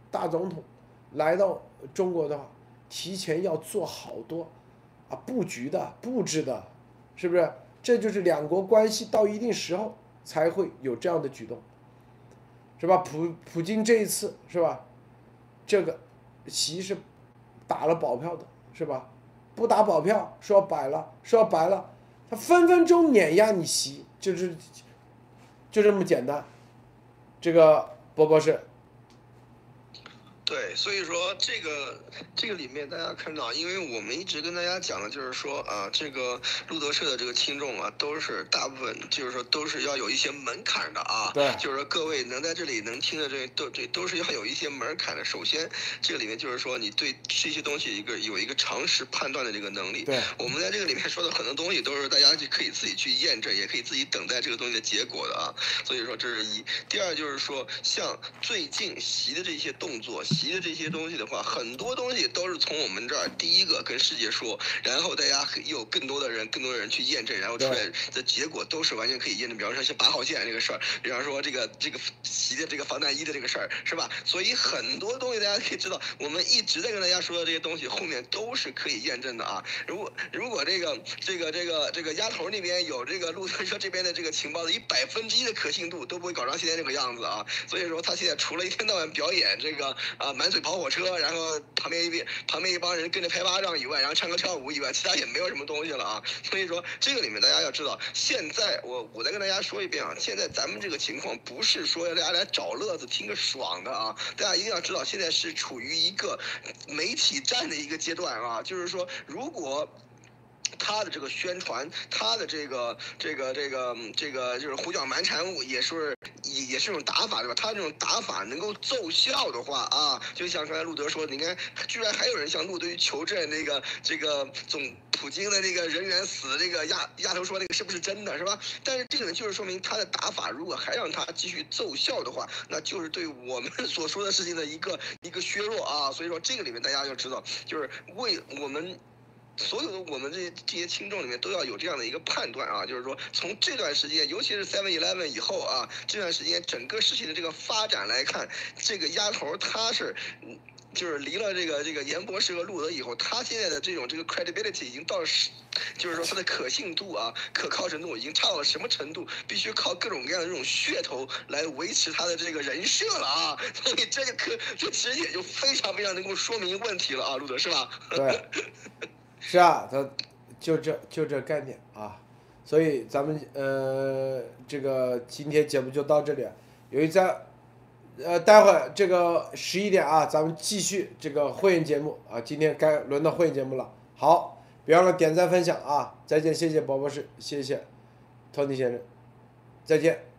大总统来到中国的话，提前要做好多布局的布置的，是不是？这就是两国关系到一定时候才会有这样的举动，是吧？普普京这一次是吧？这个席是打了保票的，是吧？不打保票，说白了，说白了，他分分钟碾压你席，就是就这么简单。这个波波是。对，所以说这个这个里面大家看到，因为我们一直跟大家讲的就是说啊，这个路德社的这个听众啊，都是大部分就是说都是要有一些门槛的啊。对。就是说各位能在这里能听的这都这都是要有一些门槛的。首先，这个里面就是说你对这些东西一个有一个常识判断的这个能力。对。我们在这个里面说的很多东西都是大家就可以自己去验证，也可以自己等待这个东西的结果的啊。所以说这是一。第二就是说，像最近习的这些动作。习的这些东西的话，很多东西都是从我们这儿第一个跟世界说，然后大家有更多的人，更多的人去验证，然后出来的结果都是完全可以验证。比方说像八号线这个事儿，比方说这个这个习的这个防弹衣的这个事儿，是吧？所以很多东西大家可以知道，我们一直在跟大家说的这些东西，后面都是可以验证的啊。如果如果这个这个这个这个丫头那边有这个路德车这边的这个情报的一百分之一的可信度，都不会搞成现在这个样子啊。所以说他现在除了一天到晚表演这个啊满嘴跑火车，然后旁边一边旁边一帮人跟着拍巴掌以外，然后唱歌跳舞以外，其他也没有什么东西了啊。所以说这个里面大家要知道，现在我我再跟大家说一遍啊，现在咱们这个情况不是说要大家来找乐子听个爽的啊，大家一定要知道，现在是处于一个媒体战的一个阶段啊，就是说如果。他的这个宣传，他的这个这个这个这个就是胡搅蛮缠，也是也也是一种打法，对吧？他这种打法能够奏效的话啊，就像刚才路德说，你看，居然还有人向路德求证那个这个总普京的那个人员死，这个丫丫头说那个是不是真的，是吧？但是这个呢，就是说明他的打法，如果还让他继续奏效的话，那就是对我们 所说的事情的一个一个削弱啊。所以说，这个里面大家要知道，就是为我们。所有的我们这些这些听众里面都要有这样的一个判断啊，就是说从这段时间，尤其是 Seven Eleven 以后啊，这段时间整个事情的这个发展来看，这个丫头她是，就是离了这个这个严博士和路德以后，她现在的这种这个 credibility 已经到是，就是说她的可信度啊、可靠程度已经差到了什么程度，必须靠各种各样的这种噱头来维持她的这个人设了啊，所以这个可这其实也就非常非常能够说明问题了啊，路德是吧？对。是啊，他就这就这概念啊，所以咱们呃这个今天节目就到这里。由于在呃待会儿这个十一点啊，咱们继续这个会员节目啊，今天该轮到会员节目了。好，别忘了点赞分享啊！再见，谢谢宝博士，谢谢托尼先生，再见。